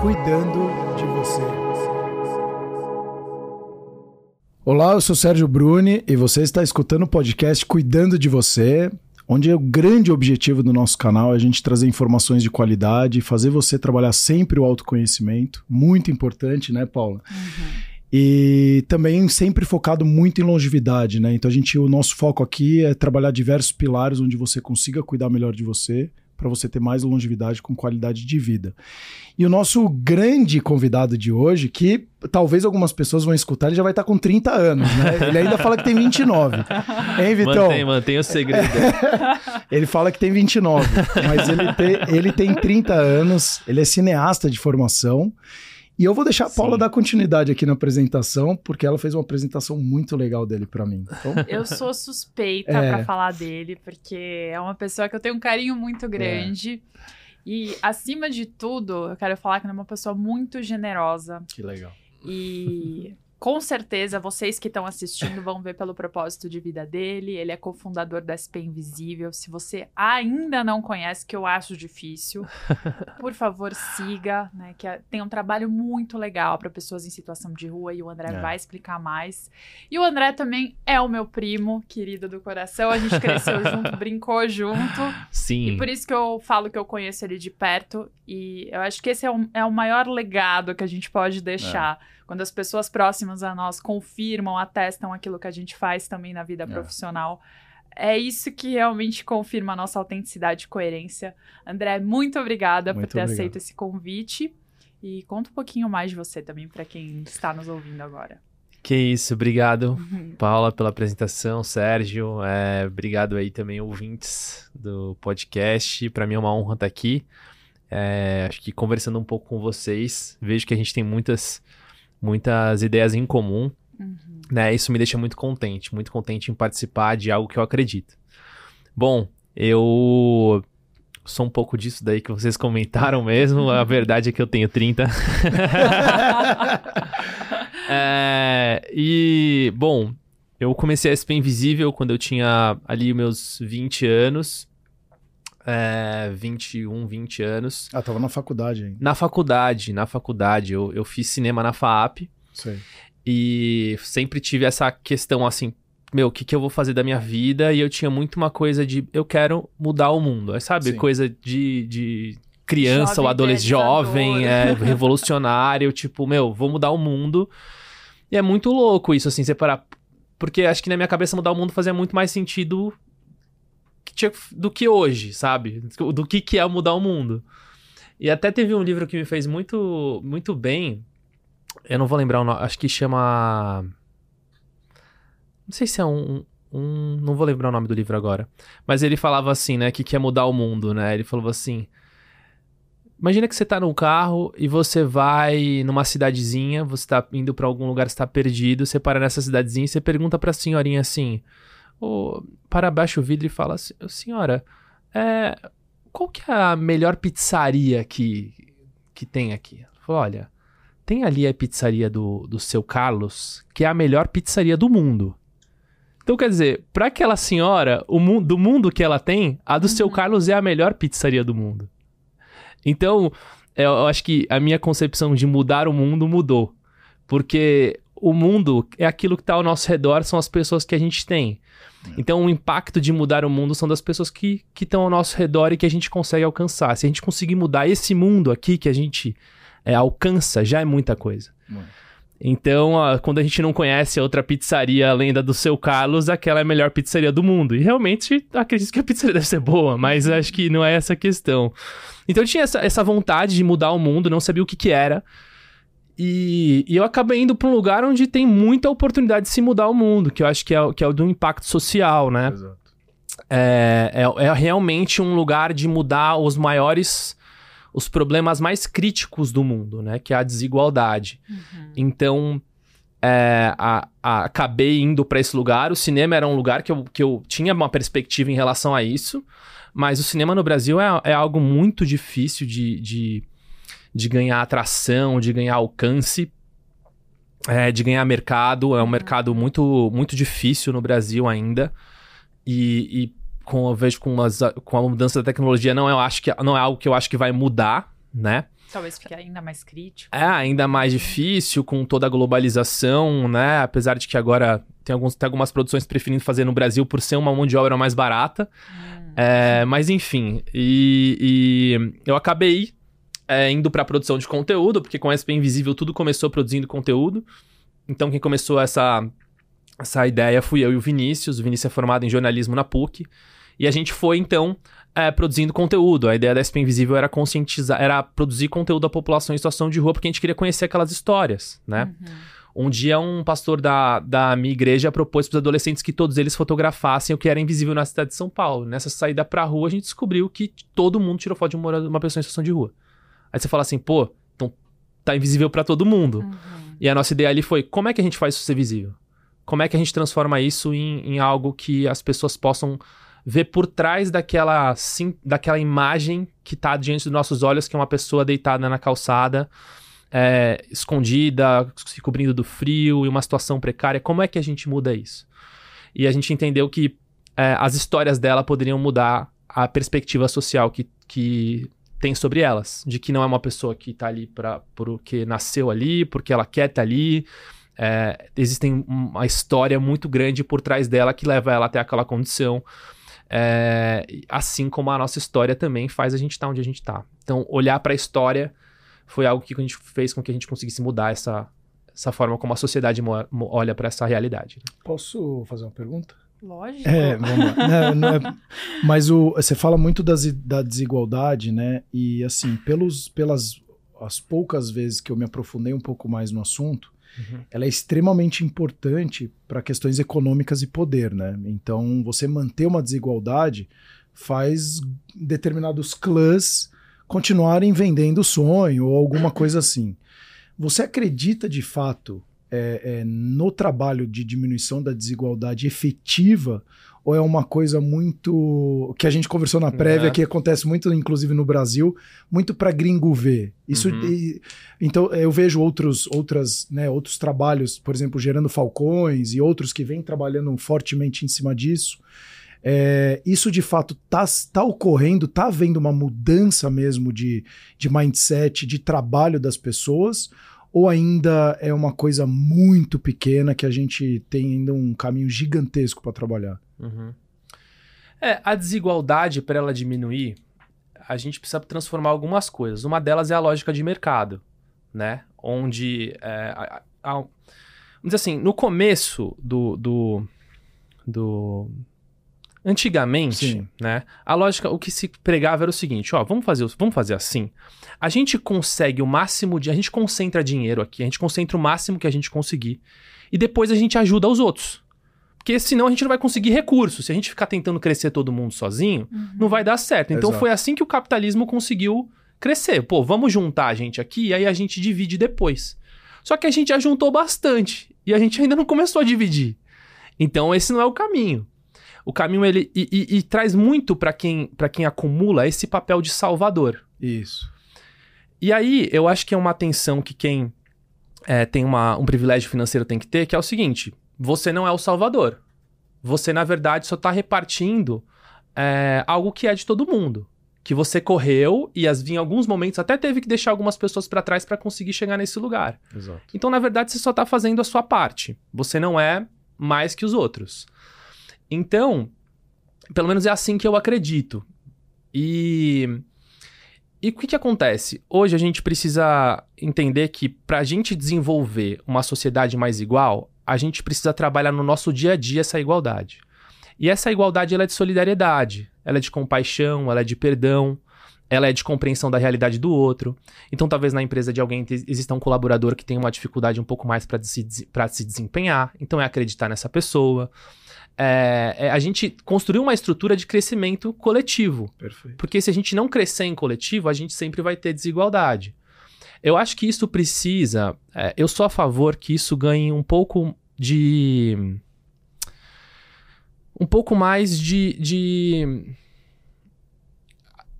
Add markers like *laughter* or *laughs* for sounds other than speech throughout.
cuidando de você. Olá, eu sou Sérgio Bruni e você está escutando o podcast Cuidando de Você, onde é o grande objetivo do nosso canal é a gente trazer informações de qualidade, fazer você trabalhar sempre o autoconhecimento, muito importante, né, Paula? Uhum. E também sempre focado muito em longevidade, né? Então a gente, o nosso foco aqui é trabalhar diversos pilares onde você consiga cuidar melhor de você, para você ter mais longevidade com qualidade de vida. E o nosso grande convidado de hoje, que talvez algumas pessoas vão escutar, ele já vai estar tá com 30 anos, né? Ele ainda fala que tem 29. Hein, Vitão? Mantém, mantém o segredo. *laughs* ele fala que tem 29, mas ele tem, ele tem 30 anos, ele é cineasta de formação. E eu vou deixar a Paula Sim. dar continuidade aqui na apresentação, porque ela fez uma apresentação muito legal dele para mim. Então... *laughs* Eu sou suspeita é... para falar dele, porque é uma pessoa que eu tenho um carinho muito grande. É. E, acima de tudo, eu quero falar que ele é uma pessoa muito generosa. Que legal. E com certeza vocês que estão assistindo vão ver pelo propósito de vida dele. Ele é cofundador da SP Invisível. Se você ainda não conhece, que eu acho difícil, *laughs* por favor, siga, né? Que é, tem um trabalho muito legal para pessoas em situação de rua e o André é. vai explicar mais. E o André também é o meu primo, querido do coração. A gente cresceu *laughs* junto, brincou junto. Sim. E por isso que eu falo que eu conheço ele de perto. E eu acho que esse é o, é o maior legado que a gente pode deixar. É quando as pessoas próximas a nós confirmam, atestam aquilo que a gente faz também na vida é. profissional. É isso que realmente confirma a nossa autenticidade e coerência. André, muito obrigada muito por ter obrigado. aceito esse convite. E conta um pouquinho mais de você também para quem está nos ouvindo agora. Que isso, obrigado, uhum. Paula, pela apresentação, Sérgio. É, obrigado aí também, ouvintes do podcast. Para mim é uma honra estar aqui. É, acho que conversando um pouco com vocês, vejo que a gente tem muitas muitas ideias em comum. Uhum. Né? Isso me deixa muito contente, muito contente em participar de algo que eu acredito. Bom, eu sou um pouco disso daí que vocês *laughs* comentaram mesmo. A verdade é que eu tenho 30. *laughs* é, e, bom, eu comecei a SP Invisível quando eu tinha ali meus 20 anos é, 21, 20 anos. Ah, tava na faculdade ainda. Na faculdade, na faculdade. Eu, eu fiz cinema na FAAP. Sei. E sempre tive essa questão assim, meu, o que, que eu vou fazer da minha vida? E eu tinha muito uma coisa de, eu quero mudar o mundo. Sabe? Sim. Coisa de, de criança jovem ou adolescente, jovem, é, *laughs* revolucionário. tipo, meu, vou mudar o mundo. E é muito louco isso, assim, separar. Porque acho que na minha cabeça mudar o mundo fazia muito mais sentido tinha, do que hoje, sabe? Do que, que é mudar o mundo. E até teve um livro que me fez muito, muito bem. Eu não vou lembrar o nome, acho que chama. Não sei se é um, um. Não vou lembrar o nome do livro agora. Mas ele falava assim, né? Que quer mudar o mundo, né? Ele falava assim. Imagina que você tá num carro e você vai numa cidadezinha, você tá indo para algum lugar, está perdido, você para nessa cidadezinha e você pergunta pra senhorinha assim: para baixo o vidro e fala assim, senhora, é, qual que é a melhor pizzaria que, que tem aqui? Ela falou, olha, tem ali a pizzaria do, do seu Carlos, que é a melhor pizzaria do mundo. Então, quer dizer, para aquela senhora, o mu do mundo que ela tem, a do uhum. seu Carlos é a melhor pizzaria do mundo. Então, eu acho que a minha concepção de mudar o mundo mudou. Porque o mundo é aquilo que está ao nosso redor, são as pessoas que a gente tem. Então, o impacto de mudar o mundo são das pessoas que estão ao nosso redor e que a gente consegue alcançar. Se a gente conseguir mudar esse mundo aqui que a gente é, alcança, já é muita coisa. Então, ó, quando a gente não conhece outra pizzaria além da do seu Carlos, aquela é a melhor pizzaria do mundo. E realmente acredito que a pizzaria deve ser boa, mas acho que não é essa a questão. Então, eu tinha essa, essa vontade de mudar o mundo, não sabia o que, que era. E, e, eu acabei indo para um lugar onde tem muita oportunidade de se mudar o mundo, que eu acho que é, que é o do impacto social, né? Exato. É, é, é realmente um lugar de mudar os maiores os problemas mais críticos do mundo, né? Que é a desigualdade. Uhum. Então, é, a, a, acabei indo para esse lugar. O cinema era um lugar que eu, que eu tinha uma perspectiva em relação a isso, mas o cinema no Brasil é, é algo muito difícil de, de de ganhar atração, de ganhar alcance, é, de ganhar mercado. É um mercado muito, muito difícil no Brasil ainda. E, e com, eu vejo com, umas, com a mudança da tecnologia, não, eu acho que, não é algo que eu acho que vai mudar, né? Talvez fique ainda mais crítico. É, ainda mais difícil com toda a globalização, né? Apesar de que agora tem, alguns, tem algumas produções preferindo fazer no Brasil por ser uma mão de obra mais barata. Hum. É, mas enfim, e, e eu acabei é, indo para produção de conteúdo, porque com a SP Invisível tudo começou produzindo conteúdo. Então quem começou essa, essa ideia fui eu e o Vinícius. O Vinícius é formado em jornalismo na PUC. E a gente foi, então, é, produzindo conteúdo. A ideia da SP Invisível era conscientizar, era produzir conteúdo da população em situação de rua, porque a gente queria conhecer aquelas histórias, né? Uhum. Um dia, um pastor da, da minha igreja propôs para os adolescentes que todos eles fotografassem o que era invisível na cidade de São Paulo. Nessa saída pra rua, a gente descobriu que todo mundo tirou foto de uma, uma pessoa em situação de rua. Aí você fala assim, pô, então tá invisível para todo mundo. Uhum. E a nossa ideia ali foi, como é que a gente faz isso ser visível? Como é que a gente transforma isso em, em algo que as pessoas possam ver por trás daquela, sim, daquela imagem que está diante dos nossos olhos, que é uma pessoa deitada na calçada, é, escondida, se cobrindo do frio, em uma situação precária. Como é que a gente muda isso? E a gente entendeu que é, as histórias dela poderiam mudar a perspectiva social que, que tem sobre elas. De que não é uma pessoa que está ali pra, porque nasceu ali, porque ela quer estar tá ali. É, existem uma história muito grande por trás dela que leva ela até aquela condição. É, assim como a nossa história também faz a gente estar tá onde a gente está. Então, olhar para a história foi algo que a gente fez com que a gente conseguisse mudar essa, essa forma como a sociedade olha para essa realidade. Posso fazer uma pergunta? Lógico. É, vamos lá. não, não é, *laughs* mas o, você fala muito das, da desigualdade, né? E assim, pelos, pelas as poucas vezes que eu me aprofundei um pouco mais no assunto, Uhum. Ela é extremamente importante para questões econômicas e poder, né? Então, você manter uma desigualdade faz determinados clãs continuarem vendendo sonho ou alguma coisa assim. Você acredita de fato é, é, no trabalho de diminuição da desigualdade efetiva ou é uma coisa muito que a gente conversou na prévia é. que acontece muito inclusive no Brasil muito para gringo ver isso uhum. e, então eu vejo outros outras né, outros trabalhos por exemplo gerando falcões e outros que vêm trabalhando fortemente em cima disso é, isso de fato está tá ocorrendo, está havendo uma mudança mesmo de, de mindset, de trabalho das pessoas, ou ainda é uma coisa muito pequena que a gente tem ainda um caminho gigantesco para trabalhar? Uhum. É, a desigualdade, para ela diminuir, a gente precisa transformar algumas coisas. Uma delas é a lógica de mercado, né? Onde, é, a, a, vamos dizer assim, no começo do, do, do Antigamente, Sim. né, a lógica, o que se pregava era o seguinte, ó, vamos fazer, vamos fazer assim. A gente consegue o máximo de, a gente concentra dinheiro aqui, a gente concentra o máximo que a gente conseguir e depois a gente ajuda os outros. Porque senão a gente não vai conseguir recursos. Se a gente ficar tentando crescer todo mundo sozinho, uhum. não vai dar certo. Então Exato. foi assim que o capitalismo conseguiu crescer. Pô, vamos juntar a gente aqui e aí a gente divide depois. Só que a gente já juntou bastante e a gente ainda não começou a dividir. Então esse não é o caminho. O caminho ele e, e, e traz muito para quem para quem acumula esse papel de salvador. Isso. E aí eu acho que é uma atenção que quem é, tem uma, um privilégio financeiro tem que ter, que é o seguinte: você não é o salvador. Você na verdade só está repartindo é, algo que é de todo mundo. Que você correu e as, em alguns momentos até teve que deixar algumas pessoas para trás para conseguir chegar nesse lugar. Exato. Então, na verdade, você só está fazendo a sua parte. Você não é mais que os outros. Então, pelo menos é assim que eu acredito. E. E o que, que acontece? Hoje a gente precisa entender que para a gente desenvolver uma sociedade mais igual, a gente precisa trabalhar no nosso dia a dia essa igualdade. E essa igualdade ela é de solidariedade, ela é de compaixão, ela é de perdão, ela é de compreensão da realidade do outro. Então, talvez na empresa de alguém exista um colaborador que tenha uma dificuldade um pouco mais para se, se desempenhar. Então, é acreditar nessa pessoa é, é, a gente construiu uma estrutura de crescimento coletivo. Perfeito. Porque se a gente não crescer em coletivo, a gente sempre vai ter desigualdade. Eu acho que isso precisa. É, eu sou a favor que isso ganhe um pouco de. Um pouco mais de, de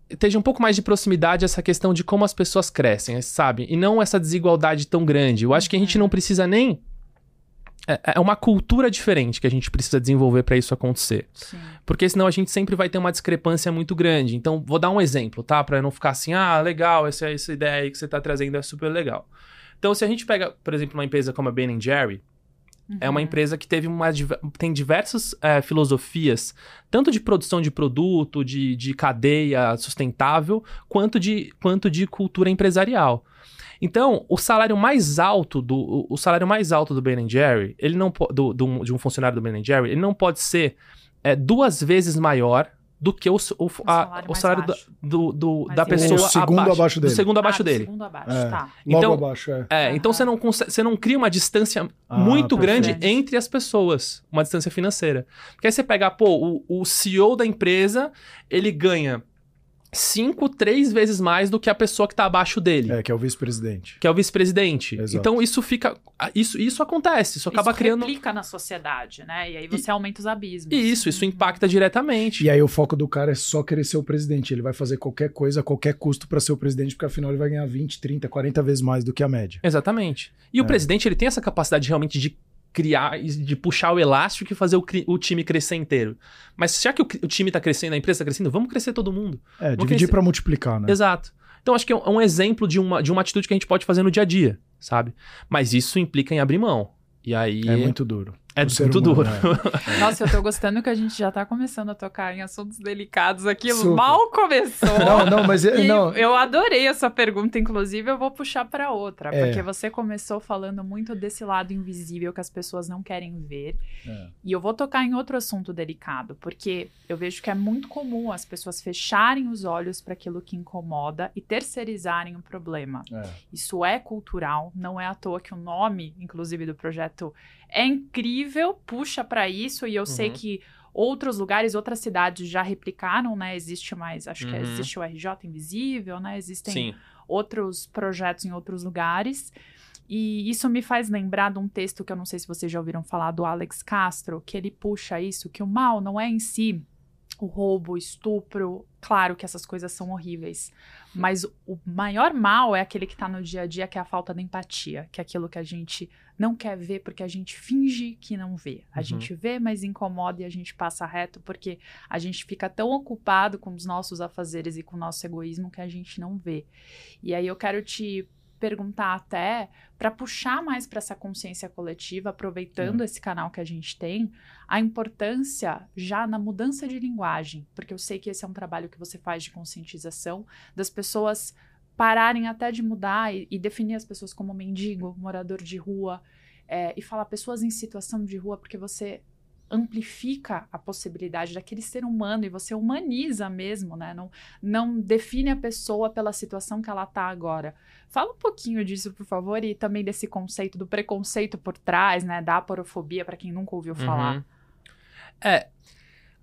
esteja um pouco mais de proximidade essa questão de como as pessoas crescem, sabe? E não essa desigualdade tão grande. Eu acho que a gente não precisa nem é, é uma cultura diferente que a gente precisa desenvolver para isso acontecer. Sim. Porque senão a gente sempre vai ter uma discrepância muito grande. Então, vou dar um exemplo, tá? Para não ficar assim, ah, legal, essa, essa ideia aí que você tá trazendo é super legal. Então, se a gente pega, por exemplo, uma empresa como a Ben Jerry, uhum. é uma uhum. empresa que teve uma, tem diversas é, filosofias, tanto de produção de produto, de, de cadeia sustentável, quanto de, quanto de cultura empresarial. Então, o salário mais alto do o salário mais alto do Ben Jerry, ele não do, do, de um funcionário do Ben Jerry, ele não pode ser é, duas vezes maior do que o, o, o salário, a, o salário do, do da pessoa o segundo abaixo, abaixo dele. Do segundo abaixo ah, dele. Segundo abaixo, é, tá. Então, Logo abaixo, é. é então você não, você não cria uma distância ah, muito grande entre as pessoas, uma distância financeira. Porque aí você pega, pô, o, o CEO da empresa, ele ganha cinco, três vezes mais do que a pessoa que está abaixo dele. É, que é o vice-presidente. Que é o vice-presidente. Então isso fica. Isso, isso acontece. Isso acaba isso criando. Isso na sociedade, né? E aí você e... aumenta os abismos. Isso, isso impacta diretamente. E aí o foco do cara é só querer ser o presidente. Ele vai fazer qualquer coisa a qualquer custo para ser o presidente, porque afinal ele vai ganhar 20, 30, 40 vezes mais do que a média. Exatamente. E é. o presidente, ele tem essa capacidade realmente de criar, de puxar o elástico e fazer o, o time crescer inteiro. Mas já que o, o time está crescendo, a empresa está crescendo, vamos crescer todo mundo. É, vamos dividir para multiplicar, né? Exato. Então acho que é um, é um exemplo de uma, de uma atitude que a gente pode fazer no dia a dia, sabe? Mas isso implica em abrir mão. E aí. É muito duro. É muito humano, duro. É. Nossa, eu tô gostando que a gente já tá começando a tocar em assuntos delicados aqui. Super. Mal começou. Não, não, mas eu, não. eu adorei essa pergunta, inclusive eu vou puxar para outra, é. porque você começou falando muito desse lado invisível que as pessoas não querem ver. É. E eu vou tocar em outro assunto delicado, porque eu vejo que é muito comum as pessoas fecharem os olhos para aquilo que incomoda e terceirizarem o problema. É. Isso é cultural, não é à toa que o nome, inclusive, do projeto é incrível, puxa para isso e eu uhum. sei que outros lugares, outras cidades já replicaram, né? Existe mais, acho uhum. que existe o RJ Invisível, né? Existem Sim. outros projetos em outros lugares. E isso me faz lembrar de um texto que eu não sei se vocês já ouviram falar do Alex Castro, que ele puxa isso, que o mal não é em si o roubo, o estupro. Claro que essas coisas são horríveis, mas o maior mal é aquele que está no dia a dia, que é a falta de empatia, que é aquilo que a gente não quer ver porque a gente finge que não vê. A uhum. gente vê, mas incomoda e a gente passa reto porque a gente fica tão ocupado com os nossos afazeres e com o nosso egoísmo que a gente não vê. E aí eu quero te perguntar até para puxar mais para essa consciência coletiva, aproveitando esse canal que a gente tem, a importância já na mudança de linguagem, porque eu sei que esse é um trabalho que você faz de conscientização das pessoas pararem até de mudar e, e definir as pessoas como mendigo, morador de rua, é, e falar pessoas em situação de rua, porque você amplifica a possibilidade daquele ser humano e você humaniza mesmo, né? Não, não define a pessoa pela situação que ela está agora. Fala um pouquinho disso, por favor, e também desse conceito do preconceito por trás, né? Da aporofobia, para quem nunca ouviu falar. Uhum. É.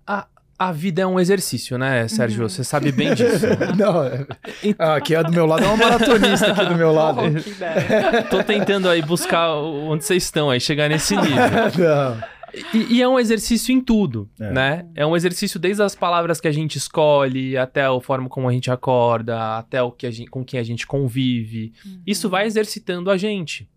A, a vida é um exercício, né, Sérgio? Uhum. Você sabe bem disso. *laughs* Não, é... ah, aqui é do meu lado, é uma maratonista aqui do meu lado. *laughs* Oh. Tô tentando aí buscar onde vocês estão, aí chegar nesse nível. *laughs* Não. E, e, é um exercício em tudo, é. né? É um exercício desde as palavras que a gente escolhe, até a forma como a gente acorda, até o que a gente, com quem a gente convive. Uhum. Isso vai exercitando a gente,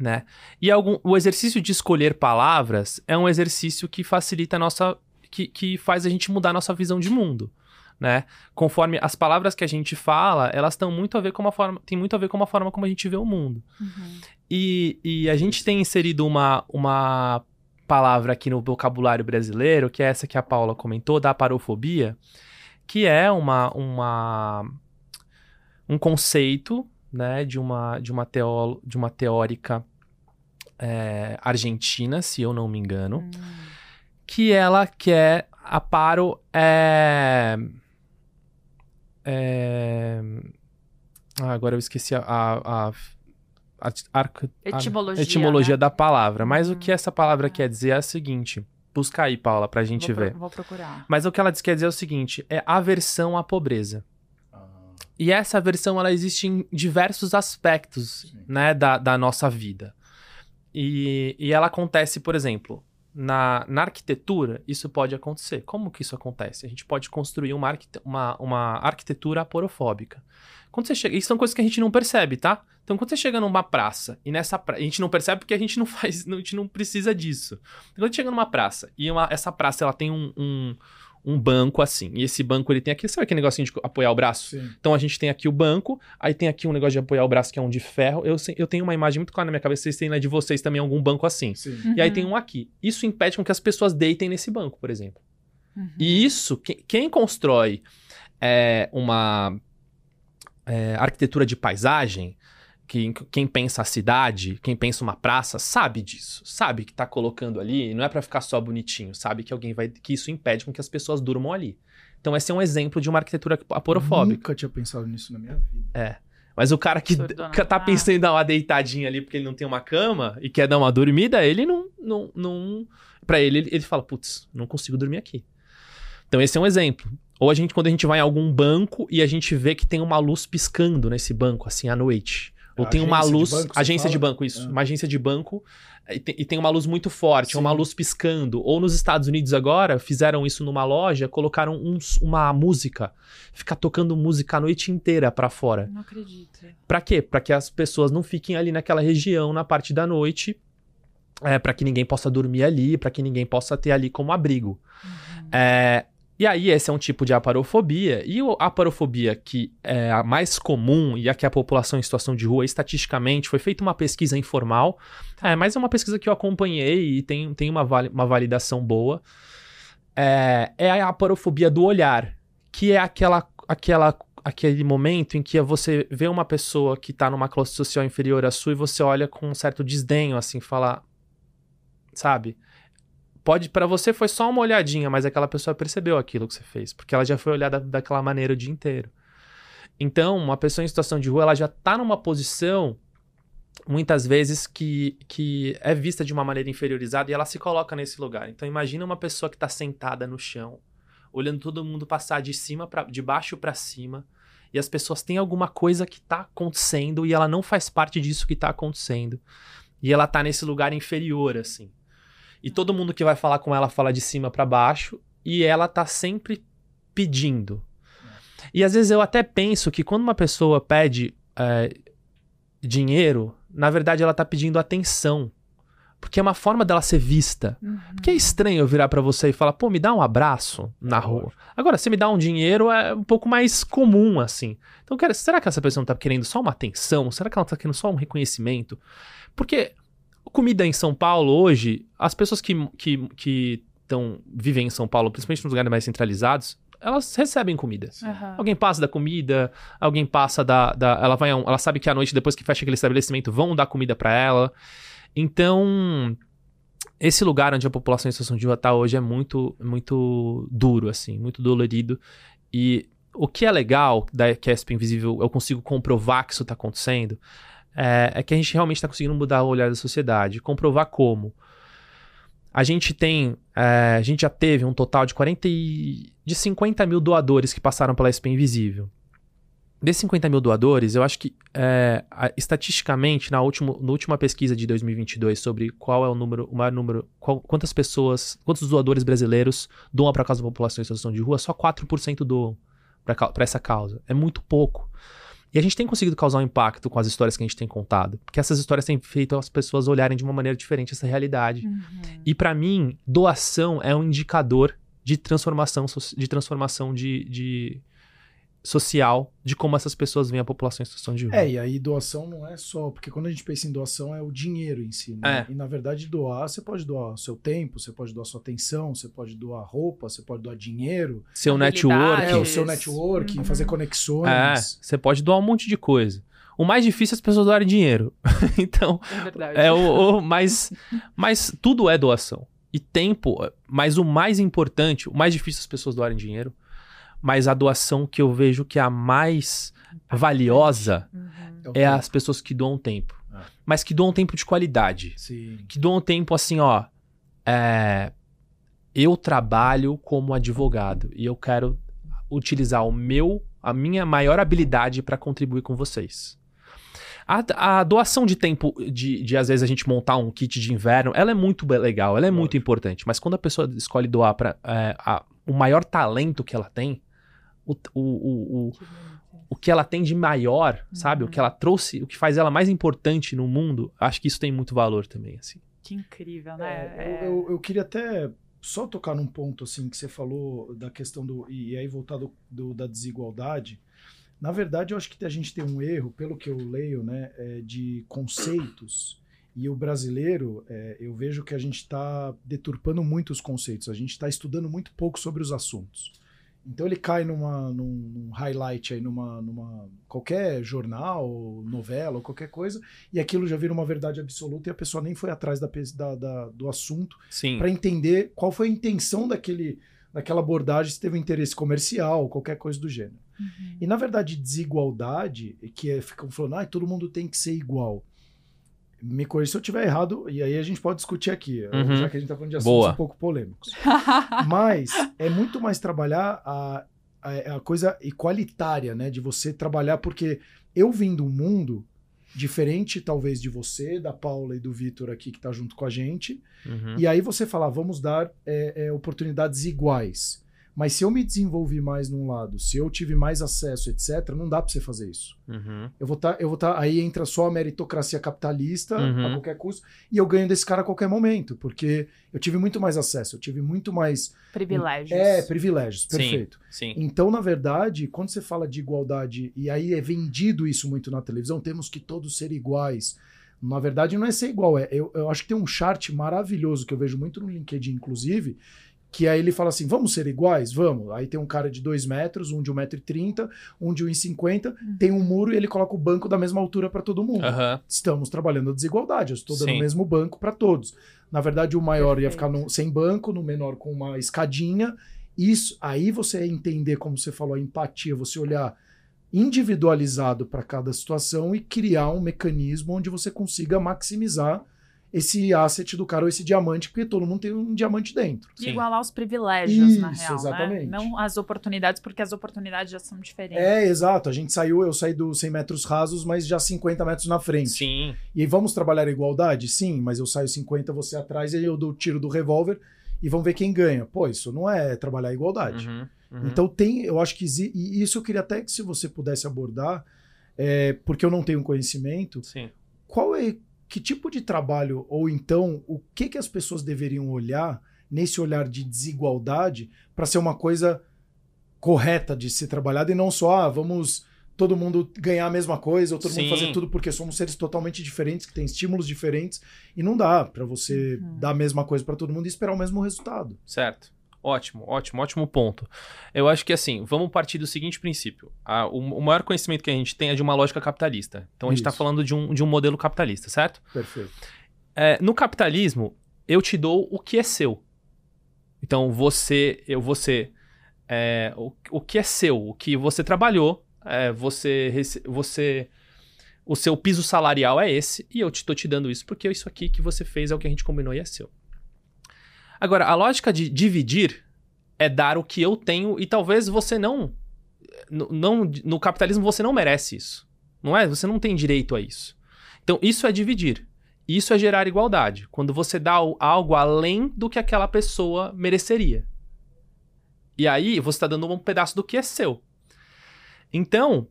né? E algum, o exercício de escolher palavras é um exercício que facilita a nossa... Que, que faz a gente mudar a nossa visão de mundo. Né? Conforme as palavras que a gente fala, elas têm muito a ver com a forma, tem muito a ver com a forma como a gente vê o mundo. Uhum. E, e a gente tem inserido uma, uma palavra aqui no vocabulário brasileiro, que é essa que a Paula comentou, da parofobia, que é uma, uma um conceito né, de, uma, de, uma teó, de uma teórica é, argentina, se eu não me engano, hum. que ela quer a paro é, é, ah, agora eu esqueci a, a, a etimologia, etimologia né? da palavra. Mas o que essa palavra quer dizer é o seguinte. Busca aí, Paula, pra gente vou ver. vou procurar. Mas o que ela quer dizer é o seguinte: é aversão à pobreza. Ah. E essa aversão, ela existe em diversos aspectos, né, da, da nossa vida. E, e ela acontece, por exemplo, na, na arquitetura, isso pode acontecer. Como que isso acontece? A gente pode construir uma, uma, uma arquitetura aporofóbica. Quando você chega, isso são coisas que a gente não percebe, tá? Então, quando você chega numa praça e nessa praça, a gente não percebe porque a gente não *laughs* faz, a gente não precisa disso. Quando gente chega numa praça e uma, essa praça ela tem um, um um banco assim. E esse banco ele tem aqui, sabe aquele negocinho de apoiar o braço? Sim. Então a gente tem aqui o banco, aí tem aqui um negócio de apoiar o braço que é um de ferro. Eu, eu tenho uma imagem muito clara na minha cabeça, vocês têm na de vocês também algum banco assim. Uhum. E aí tem um aqui. Isso impede com que as pessoas deitem nesse banco, por exemplo. Uhum. E isso, que, quem constrói é, uma é, arquitetura de paisagem, que quem pensa a cidade, quem pensa uma praça, sabe disso. Sabe que tá colocando ali, não é para ficar só bonitinho, sabe que alguém vai que isso impede com que as pessoas durmam ali. Então esse é um exemplo de uma arquitetura aporofóbica. Nunca tinha pensado nisso na minha vida. É. Mas o cara que tá pensando em dar uma deitadinha ali porque ele não tem uma cama e quer dar uma dormida, ele não não não para ele, ele ele fala, putz, não consigo dormir aqui. Então esse é um exemplo. Ou a gente quando a gente vai em algum banco e a gente vê que tem uma luz piscando nesse banco assim à noite. Ou tem uma luz. De banco, agência de banco, isso. É. Uma agência de banco. E tem, e tem uma luz muito forte, Sim. uma luz piscando. Ou nos Estados Unidos agora, fizeram isso numa loja, colocaram um, uma música. Ficar tocando música a noite inteira para fora. Não acredito. Pra quê? Pra que as pessoas não fiquem ali naquela região na parte da noite. É, para que ninguém possa dormir ali, para que ninguém possa ter ali como abrigo. Uhum. É, e aí, esse é um tipo de aparofobia. E a aparofobia que é a mais comum e a que a população em situação de rua, estatisticamente, foi feita uma pesquisa informal, é, mas é uma pesquisa que eu acompanhei e tem, tem uma, uma validação boa. É, é a aparofobia do olhar, que é aquela, aquela, aquele momento em que você vê uma pessoa que está numa classe social inferior à sua e você olha com um certo desdenho, assim, fala. Sabe? Pode para você foi só uma olhadinha, mas aquela pessoa percebeu aquilo que você fez, porque ela já foi olhada daquela maneira o dia inteiro. Então, uma pessoa em situação de rua, ela já tá numa posição muitas vezes que, que é vista de uma maneira inferiorizada e ela se coloca nesse lugar. Então, imagina uma pessoa que está sentada no chão, olhando todo mundo passar de cima para de baixo para cima, e as pessoas têm alguma coisa que está acontecendo e ela não faz parte disso que está acontecendo. E ela tá nesse lugar inferior assim. E todo mundo que vai falar com ela fala de cima para baixo e ela tá sempre pedindo. E às vezes eu até penso que quando uma pessoa pede é, dinheiro, na verdade ela tá pedindo atenção. Porque é uma forma dela ser vista. Uhum. Porque é estranho eu virar para você e falar, pô, me dá um abraço na é rua. Agora, se me dá um dinheiro, é um pouco mais comum, assim. Então, será que essa pessoa não tá querendo só uma atenção? Será que ela tá querendo só um reconhecimento? Porque comida em São Paulo hoje, as pessoas que, que, que tão, vivem em São Paulo, principalmente nos lugares mais centralizados, elas recebem comida. Uhum. Alguém passa da comida, alguém passa da, da. ela vai. Ela sabe que à noite, depois que fecha aquele estabelecimento, vão dar comida para ela. Então, esse lugar onde a população em situação de rua tá hoje é muito, muito duro, assim, muito dolorido. E o que é legal da Casp Invisível, eu consigo comprovar que isso tá acontecendo, é, é que a gente realmente está conseguindo mudar o olhar da sociedade. Comprovar como. A gente tem. É, a gente já teve um total de 40 e, de 50 mil doadores que passaram pela SP Invisível. Desses 50 mil doadores, eu acho que é, estatisticamente, na, último, na última pesquisa de 2022 sobre qual é o número, o maior número, qual, quantas pessoas, quantos doadores brasileiros doam para a causa da população em situação de rua, só 4% doam para essa causa. É muito pouco. E a gente tem conseguido causar um impacto com as histórias que a gente tem contado. Porque essas histórias têm feito as pessoas olharem de uma maneira diferente essa realidade. Uhum. E para mim, doação é um indicador de transformação, de transformação de, de social de como essas pessoas veem a população em situação de rua. É, e aí doação não é só, porque quando a gente pensa em doação é o dinheiro em si, né? É. E na verdade doar, você pode doar o seu tempo, você pode doar sua atenção, você pode doar roupa, você pode doar dinheiro. Seu network. É, o seu network, uhum. fazer conexões. É, você pode doar um monte de coisa. O mais difícil é as pessoas doarem dinheiro. *laughs* então, é, é o, o mais, mas tudo é doação. E tempo, mas o mais importante, o mais difícil é as pessoas doarem dinheiro mas a doação que eu vejo que é a mais valiosa uhum. é as pessoas que doam tempo. Ah. Mas que doam tempo de qualidade. Sim. Que doam tempo assim, ó. É, eu trabalho como advogado e eu quero utilizar o meu, a minha maior habilidade para contribuir com vocês. A, a, doação de tempo de, de, às vezes, a gente montar um kit de inverno, ela é muito legal, ela é muito importante. Mas quando a pessoa escolhe doar para é, o maior talento que ela tem, o, o, o, o, o que ela tem de maior, uhum. sabe? O que ela trouxe, o que faz ela mais importante no mundo, acho que isso tem muito valor também, assim. Que incrível, né? É, eu, eu, eu, queria até só tocar num ponto, assim, que você falou da questão do... E aí voltar do, do da desigualdade na verdade, eu acho que a gente tem um erro, pelo que eu leio, né, é de conceitos. E o brasileiro, é, eu vejo que a gente está deturpando muito os conceitos. A gente está estudando muito pouco sobre os assuntos. Então ele cai numa, num, num, highlight aí, numa, numa qualquer jornal, novela ou qualquer coisa, e aquilo já vira uma verdade absoluta e a pessoa nem foi atrás da, da, da do assunto para entender qual foi a intenção daquele, daquela abordagem, se teve um interesse comercial, qualquer coisa do gênero. Uhum. E na verdade, desigualdade, que é, ficam falando, ah, todo mundo tem que ser igual. Me corrija se eu estiver errado, e aí a gente pode discutir aqui, uhum. já que a gente está falando de assuntos Boa. um pouco polêmicos. *laughs* Mas é muito mais trabalhar a, a, a coisa igualitária, né? De você trabalhar, porque eu vim do mundo diferente talvez de você, da Paula e do Vitor aqui que está junto com a gente. Uhum. E aí você fala, vamos dar é, é, oportunidades iguais. Mas se eu me desenvolvi mais num lado, se eu tive mais acesso, etc., não dá para você fazer isso. Uhum. Eu vou estar, tá, eu vou estar, tá, aí entra só a meritocracia capitalista uhum. a qualquer custo e eu ganho desse cara a qualquer momento, porque eu tive muito mais acesso, eu tive muito mais privilégios. É, privilégios, perfeito. Sim, sim. Então, na verdade, quando você fala de igualdade e aí é vendido isso muito na televisão, temos que todos ser iguais. Na verdade, não é ser igual. É, eu, eu acho que tem um chart maravilhoso que eu vejo muito no LinkedIn, inclusive, que aí ele fala assim: vamos ser iguais? Vamos. Aí tem um cara de 2 metros, um de 1,30m, um de 1,50m, uhum. tem um muro e ele coloca o banco da mesma altura para todo mundo. Uhum. Estamos trabalhando a desigualdade, eu estou dando Sim. o mesmo banco para todos. Na verdade, o maior Perfeito. ia ficar no, sem banco, no menor com uma escadinha. Isso, aí você entender, como você falou, a empatia, você olhar individualizado para cada situação e criar um mecanismo onde você consiga maximizar esse asset do cara ou esse diamante, porque todo mundo tem um diamante dentro. Sim. Igualar os privilégios, Isso, na real. Né? Exatamente. Né? Não as oportunidades, porque as oportunidades já são diferentes. É, exato. A gente saiu, eu saí dos 100 metros rasos, mas já 50 metros na frente. Sim. E aí, vamos trabalhar a igualdade? Sim, mas eu saio 50, você atrás, e eu dou o tiro do revólver e vamos ver quem ganha. Pô, isso não é trabalhar a igualdade. Uhum, uhum. Então tem, eu acho que e isso eu queria até que se você pudesse abordar, é, porque eu não tenho conhecimento. Sim. Qual é que tipo de trabalho, ou então, o que, que as pessoas deveriam olhar nesse olhar de desigualdade para ser uma coisa correta de ser trabalhada e não só, ah, vamos todo mundo ganhar a mesma coisa ou todo Sim. mundo fazer tudo porque somos seres totalmente diferentes, que têm estímulos diferentes e não dá para você uhum. dar a mesma coisa para todo mundo e esperar o mesmo resultado. Certo. Ótimo, ótimo, ótimo ponto. Eu acho que assim, vamos partir do seguinte princípio. A, o, o, maior conhecimento que a gente tem é de uma lógica capitalista. Então a gente está falando de um, de um modelo capitalista, certo? Perfeito. É, no capitalismo, eu te dou o que é seu. Então você, eu você, é, o, o que é seu, o que você trabalhou, é, você, você, o seu piso salarial é esse e eu te estou te dando isso porque isso aqui que você fez é o que a gente combinou e é seu. Agora, a lógica de dividir é dar o que eu tenho e talvez você não. não no capitalismo você não merece isso. Não é? Você não tem direito a isso. Então, isso é dividir. Isso é gerar igualdade. Quando você dá algo além do que aquela pessoa mereceria. E aí, você está dando um pedaço do que é seu. Então,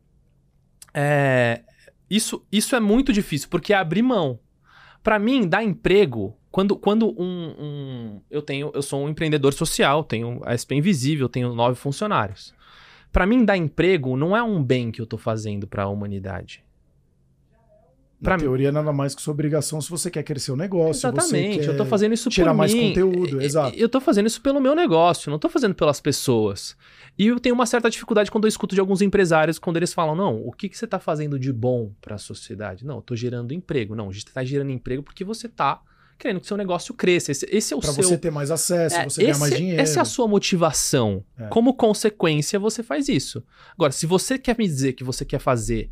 é, isso, isso é muito difícil, porque é abrir mão. Para mim, dar emprego quando, quando um, um, eu tenho, eu sou um empreendedor social, tenho a SP Invisível, tenho nove funcionários. Para mim, dar emprego não é um bem que eu tô fazendo para a humanidade. Pra Na teoria, nada mais que sua obrigação se você quer crescer o negócio. Exatamente, eu tô fazendo isso tirar por mais mim. conteúdo, exato. Eu tô fazendo isso pelo meu negócio, não tô fazendo pelas pessoas. E eu tenho uma certa dificuldade quando eu escuto de alguns empresários, quando eles falam, não, o que, que você tá fazendo de bom para a sociedade? Não, eu tô gerando emprego. Não, a gente tá gerando emprego porque você tá querendo que seu negócio cresça. Esse, esse é o pra seu... você ter mais acesso, é, você esse, ganhar mais dinheiro. Essa é a sua motivação. É. Como consequência, você faz isso. Agora, se você quer me dizer que você quer fazer...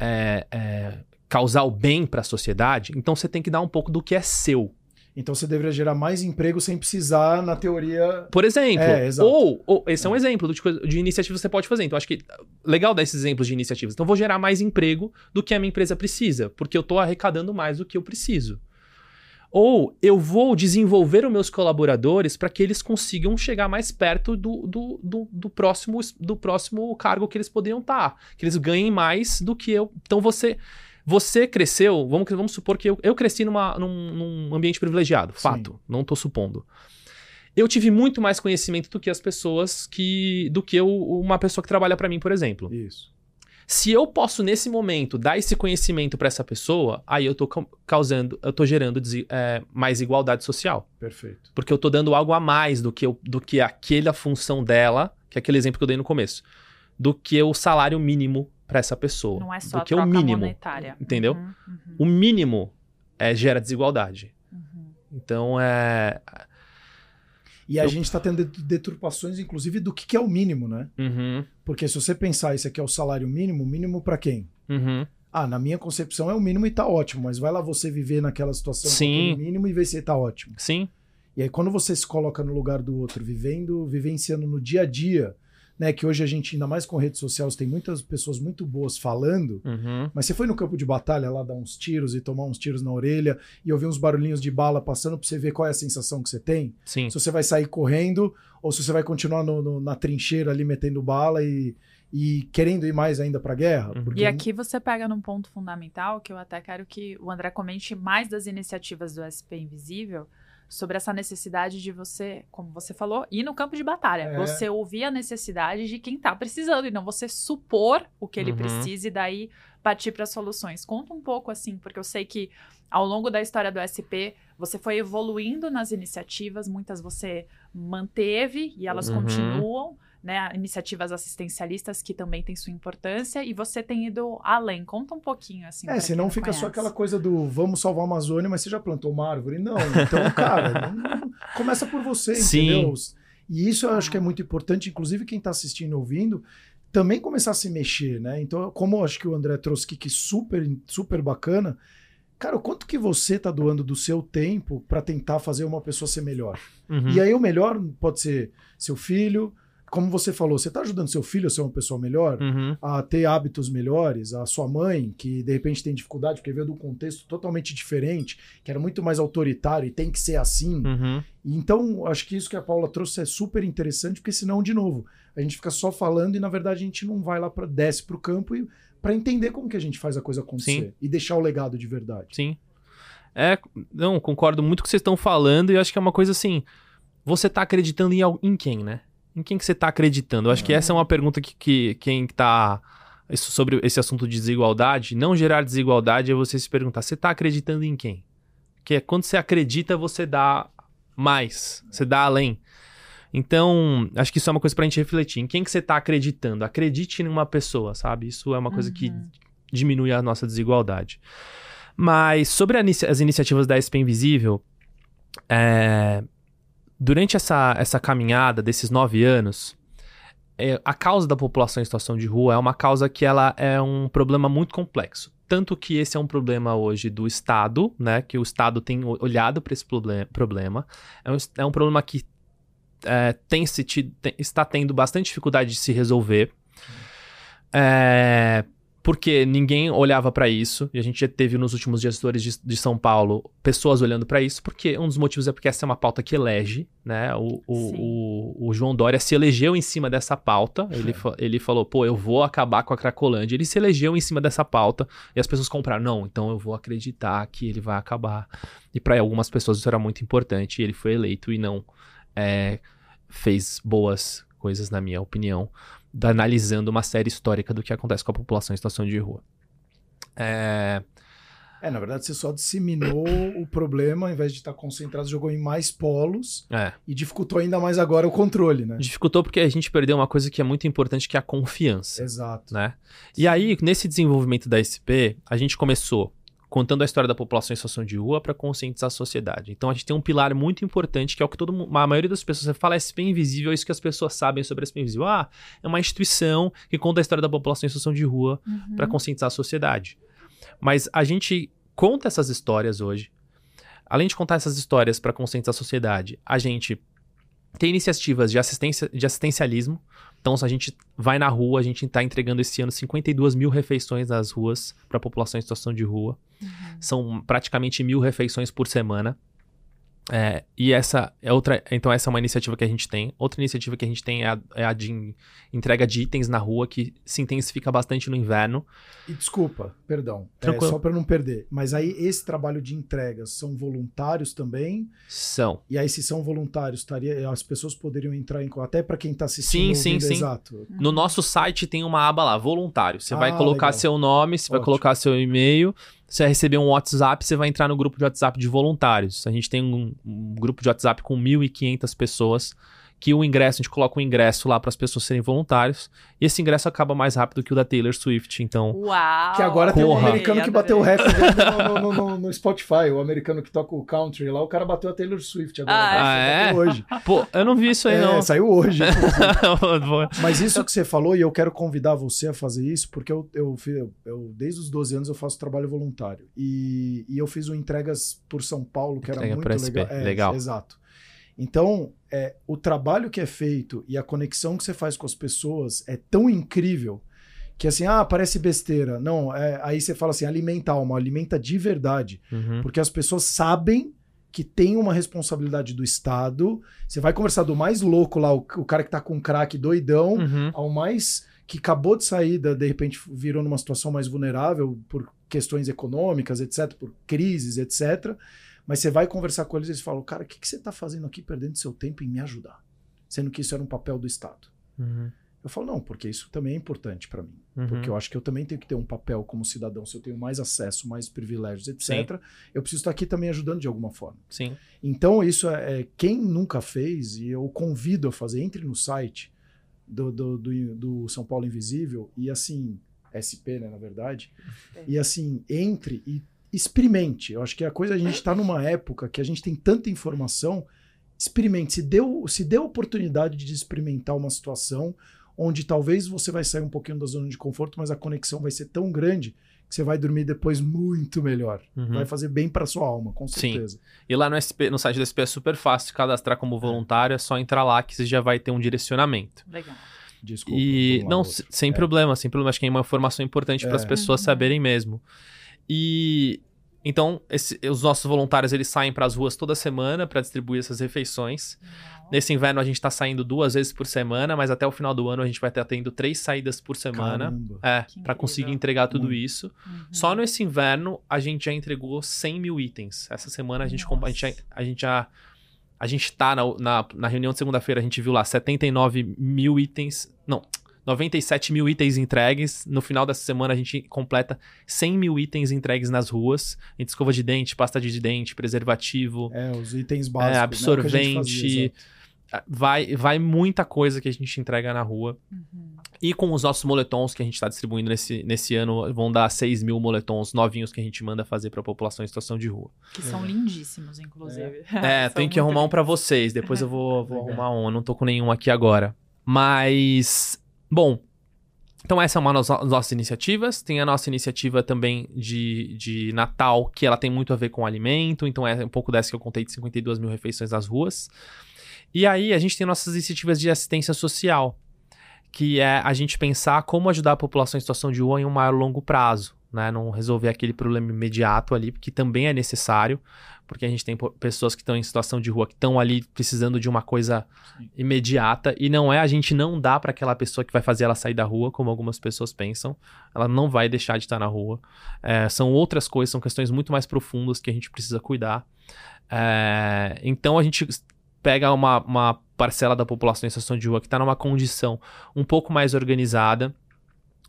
É, é causar o bem para a sociedade, então você tem que dar um pouco do que é seu. Então você deveria gerar mais emprego sem precisar, na teoria. Por exemplo. É, ou, ou, esse é um exemplo de, de iniciativa que você pode fazer. Então, acho que legal dar esses exemplos de iniciativas. Então, vou gerar mais emprego do que a minha empresa precisa, porque eu estou arrecadando mais do que eu preciso. Ou eu vou desenvolver os meus colaboradores para que eles consigam chegar mais perto do, do, do, do próximo, do próximo cargo que eles poderiam estar. Que eles ganhem mais do que eu. Então você. Você cresceu, vamos, vamos supor que eu, eu cresci numa, num, num ambiente privilegiado, fato, não estou supondo. Eu tive muito mais conhecimento do que as pessoas que. do que eu- uma pessoa que trabalha para mim, por exemplo. Isso. Se eu posso, nesse momento, dar esse conhecimento para essa pessoa, aí eu tô ca- causando, eu tô gerando é, mais igualdade social. Perfeito. Porque eu tô dando algo a mais do que, eu, do que aquela função dela, que é aquele exemplo que eu dei no começo, do que o salário mínimo para essa pessoa. Não é só do a que o mínimo. monetária. entendeu? Uhum, uhum, O mínimo é, gera desigualdade. uhum. Então é. E a Eu- gente está tendo det- deturpações, inclusive, do que, que é o mínimo, né? Uhum, Porque se você pensar isso aqui é o salário mínimo, mínimo para quem? uhum. Ah, na minha concepção é o mínimo e tá ótimo, mas vai lá você viver naquela situação Sim. mínimo e ver se tá ótimo. Sim. E aí quando você se coloca no lugar do outro, vivendo, vivenciando no dia a dia, né, que hoje a gente ainda mais com redes sociais tem muitas pessoas muito boas falando, Uhum. mas você foi no campo de batalha lá dar uns tiros e tomar uns tiros na orelha e ouvir uns barulhinhos de bala passando pra você ver qual é a sensação que você tem? Sim. Se você vai sair correndo ou se você vai continuar no- no- na trincheira ali metendo bala e, e querendo ir mais ainda pra guerra? Uhum. Porque E aqui você pega num ponto fundamental que eu até quero que o André comente mais das iniciativas do SP Invisível sobre essa necessidade de você, como você falou, ir no campo de batalha. É. Você ouvir a necessidade de quem tá precisando e não você supor o que ele Uhum. precisa e daí partir para soluções. Conta um pouco assim, porque eu sei que ao longo da história do SP, você foi evoluindo nas iniciativas, muitas você manteve e elas Uhum. continuam, né? Iniciativas assistencialistas que também têm sua importância e você tem ido além. Conta um pouquinho assim. É, senão não fica só conhece. aquela coisa do vamos salvar a Amazônia, mas você já plantou uma árvore? Não. Então, cara, *laughs* não- começa por você, Sim. entendeu? E isso eu acho que é muito importante, inclusive quem está assistindo e ouvindo, também começar a se mexer, né? Então, como eu acho que o André trouxe aqui, que super, super bacana, cara, o quanto que você tá doando do seu tempo para tentar fazer uma pessoa ser melhor? Uhum. E aí o melhor pode ser seu filho, como você falou, você tá ajudando seu filho a ser uma pessoa melhor? Uhum. a ter hábitos melhores, a sua mãe, que de repente tem dificuldade, porque veio de um contexto totalmente diferente, que era muito mais autoritário e tem que ser assim. Uhum. Então, acho que isso que a Paula trouxe é super interessante, porque senão, de novo, a gente fica só falando e na verdade a gente não vai lá para desce pro campo e para entender como que a gente faz a coisa acontecer Sim. e deixar o legado de verdade. Sim. É, não, concordo muito com o que vocês estão falando e acho que é uma coisa assim. Você tá acreditando em, em quem, né? Em quem que você tá acreditando? Eu acho que essa é uma pergunta que, que quem tá. Isso, sobre esse assunto de desigualdade, não gerar desigualdade é você se perguntar: você tá acreditando em quem? Que é quando você acredita, você dá mais, você dá além. Então, acho que isso é uma coisa pra gente refletir. Em quem que você tá acreditando? Acredite em uma pessoa, sabe? Isso é uma coisa que Uhum. diminui a nossa desigualdade. Mas sobre a inici- as iniciativas da SP Invisível, é, durante essa, essa caminhada desses nove anos, é, a causa da população em situação de rua é uma causa que ela é um problema muito complexo. Tanto que esse é um problema hoje do Estado, né? Que o Estado tem olhado para esse proble- problema. É um, é um problema que é, tem se tido- tem- está tendo bastante dificuldade de se resolver. É, porque ninguém olhava para isso, e a gente já teve nos últimos gestores de, de São Paulo pessoas olhando para isso, porque um dos motivos é porque essa é uma pauta que elege, né? O, o, o, o João Dória se elegeu em cima dessa pauta, ele, fa- ele falou, pô, eu vou acabar com a Cracolândia, ele se elegeu em cima dessa pauta, e as pessoas compraram, não, então eu vou acreditar que ele vai acabar. E para algumas pessoas isso era muito importante, e ele foi eleito e não é, fez boas coisas, na minha opinião analisando uma série histórica do que acontece com a população em situação de rua. É, É, na verdade, você só disseminou o problema, ao invés de estar concentrado, jogou em mais polos é, e dificultou ainda mais agora o controle, né? dificultou porque a gente perdeu uma coisa que é muito importante, que é a confiança, Exato. né? E aí, nesse desenvolvimento da SP, a gente começou contando a história da população em situação de rua para conscientizar a sociedade. Então, a gente tem um pilar muito importante, que é o que todo mundo, a maioria das pessoas fala SP Invisível, é isso que as pessoas sabem sobre a SP Invisível. Ah, é uma instituição que conta a história da população em situação de rua Uhum. para conscientizar a sociedade. Mas a gente conta essas histórias hoje. além de contar essas histórias para conscientizar a sociedade, a gente tem iniciativas de, assistência, de assistencialismo. Então, se a gente vai na rua, a gente está entregando esse ano 52 mil refeições nas ruas para a população em situação de rua. Uhum. São praticamente mil refeições por semana. É, e essa é outra. Então, essa é uma iniciativa que a gente tem. Outra iniciativa que a gente tem é a, é a de entrega de itens na rua, que se intensifica bastante no inverno. E desculpa, perdão. É, só para não perder. Mas aí, esse trabalho de entregas são voluntários também? São. E aí, se são voluntários, estaria, as pessoas poderiam entrar em. Até para quem está assistindo. Sim, sim, sim. Exato. No nosso site tem uma aba lá, voluntário. Você ah, vai colocar legal. seu nome, você Ótimo. vai colocar seu e-mail você vai receber um WhatsApp, você vai entrar no grupo de WhatsApp de voluntários. A gente tem um, um grupo de WhatsApp com 1.500 pessoas que o ingresso, a gente coloca um ingresso lá para as pessoas serem voluntários. E esse ingresso acaba mais rápido que o da Taylor Swift, então. Uau! Que agora Porra. tem um americano que bateu o recorde no, no, no, no, Spotify, o americano que toca o country lá, o cara bateu a Taylor Swift agora. Ah, é? hoje. Pô, eu não vi isso aí, é, não. Saiu hoje. *laughs* Mas isso que você falou, e eu quero convidar você a fazer isso, porque eu, eu, eu, eu desde os 12 anos eu faço trabalho voluntário. E, e eu fiz o entregas por São Paulo, que Entrega era muito legal. É, legal. Exato. Então, é, o trabalho que é feito e a conexão que você faz com as pessoas é tão incrível que assim, ah, parece besteira. Não, é, aí você fala assim, alimenta a alma, alimenta de verdade. Uhum. Porque as pessoas sabem que tem uma responsabilidade do Estado. Você vai conversar do mais louco lá, o, o cara que tá com crack doidão, uhum. ao mais que acabou de sair, da, de repente virou numa situação mais vulnerável por questões econômicas, etc., por crises, etc. Mas você vai conversar com eles e eles falam, cara, o que, que você está fazendo aqui perdendo seu tempo em me ajudar? Sendo que isso era um papel do Estado. Uhum. Eu falo, não, porque isso também é importante para mim. Uhum. Porque eu acho que eu também tenho que ter um papel como cidadão. Se eu tenho mais acesso, mais privilégios, etc., Sim. eu preciso estar aqui também ajudando de alguma forma. Sim. Então, isso é, é quem nunca fez, e eu convido a fazer, entre no site do, do, do, do São Paulo Invisível, e assim, SP, né, na verdade, é. e assim, entre e experimente. Eu acho que a coisa a gente está numa época que a gente tem tanta informação. Experimente. Se deu, se deu oportunidade de experimentar uma situação onde talvez você vai sair um pouquinho da zona de conforto, mas a conexão vai ser tão grande que você vai dormir depois muito melhor. Uhum. Vai fazer bem para sua alma, com certeza. Sim. E lá no, SP, no site do SP é super fácil de cadastrar como voluntário, é só entrar lá que você já vai ter um direcionamento. Legal. Desculpa. E não, sem é. problema, sem problema. Acho que é uma informação importante é. para as pessoas saberem mesmo. E então, esse, os nossos voluntários eles saem para as ruas toda semana para distribuir essas refeições. Nesse inverno a gente está saindo duas vezes por semana, mas até o final do ano a gente vai estar tendo três saídas por semana. Caramba. É, para conseguir entregar tudo isso. Uhum. Só nesse inverno a gente já entregou 100 mil itens. Essa semana a gente, a gente, já, a gente já. A gente tá na, na, na reunião de segunda-feira, a gente viu lá 79 mil itens. Não, 97 mil itens entregues. No final dessa semana a gente completa 100 mil itens entregues nas ruas. Entre escova de dente, pasta de dente, preservativo. É, os itens básicos. É, absorvente. Né, fazia, vai, vai muita coisa que a gente entrega na rua. Uhum. E com os nossos moletons que a gente está distribuindo nesse, nesse ano, vão dar 6 mil moletons novinhos que a gente manda fazer para a população em situação de rua. Que são lindíssimos, inclusive. É, *laughs* é tem que arrumar um para vocês. Depois eu vou, vou arrumar um. Eu não tô com nenhum aqui agora. Mas Bom, então essa é uma das nossas iniciativas. Tem a nossa iniciativa também de, de Natal, que ela tem muito a ver com alimento. Então é um pouco dessa que eu contei de 52 mil refeições nas ruas. E aí a gente tem nossas iniciativas de assistência social, que é a gente pensar como ajudar a população em situação de rua em um maior longo prazo. Né? Não resolver aquele problema imediato ali, que também é necessário, porque a gente tem pessoas que estão em situação de rua que estão ali precisando de uma coisa Sim. imediata e não é a gente não dá para aquela pessoa que vai fazer ela sair da rua, como algumas pessoas pensam. Ela não vai deixar de estar na rua. É, são outras coisas, são questões muito mais profundas que a gente precisa cuidar. É, então a gente pega uma, uma parcela da população em situação de rua que está numa condição um pouco mais organizada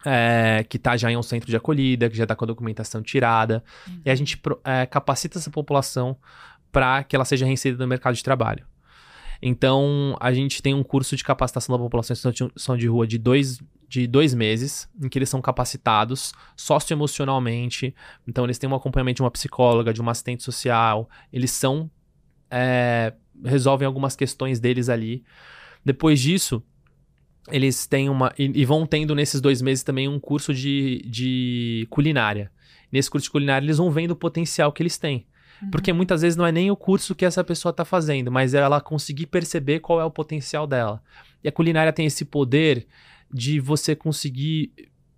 é, que está já em um centro de acolhida, que já está com a documentação tirada, uhum. e a gente é, capacita essa população para que ela seja reinserida no mercado de trabalho. Então, a gente tem um curso de capacitação da população em situação de rua de dois, de dois meses, em que eles são capacitados socioemocionalmente. Então, eles têm um acompanhamento de uma psicóloga, de uma assistente social. Eles são. É, resolvem algumas questões deles ali. Depois disso, eles têm uma. E, e, vão tendo nesses dois meses também um curso de, de culinária. Nesse curso de culinária, eles vão vendo o potencial que eles têm. Uhum. Porque muitas vezes não é nem o curso que essa pessoa está fazendo, mas é ela conseguir perceber qual é o potencial dela. E a culinária tem esse poder de você conseguir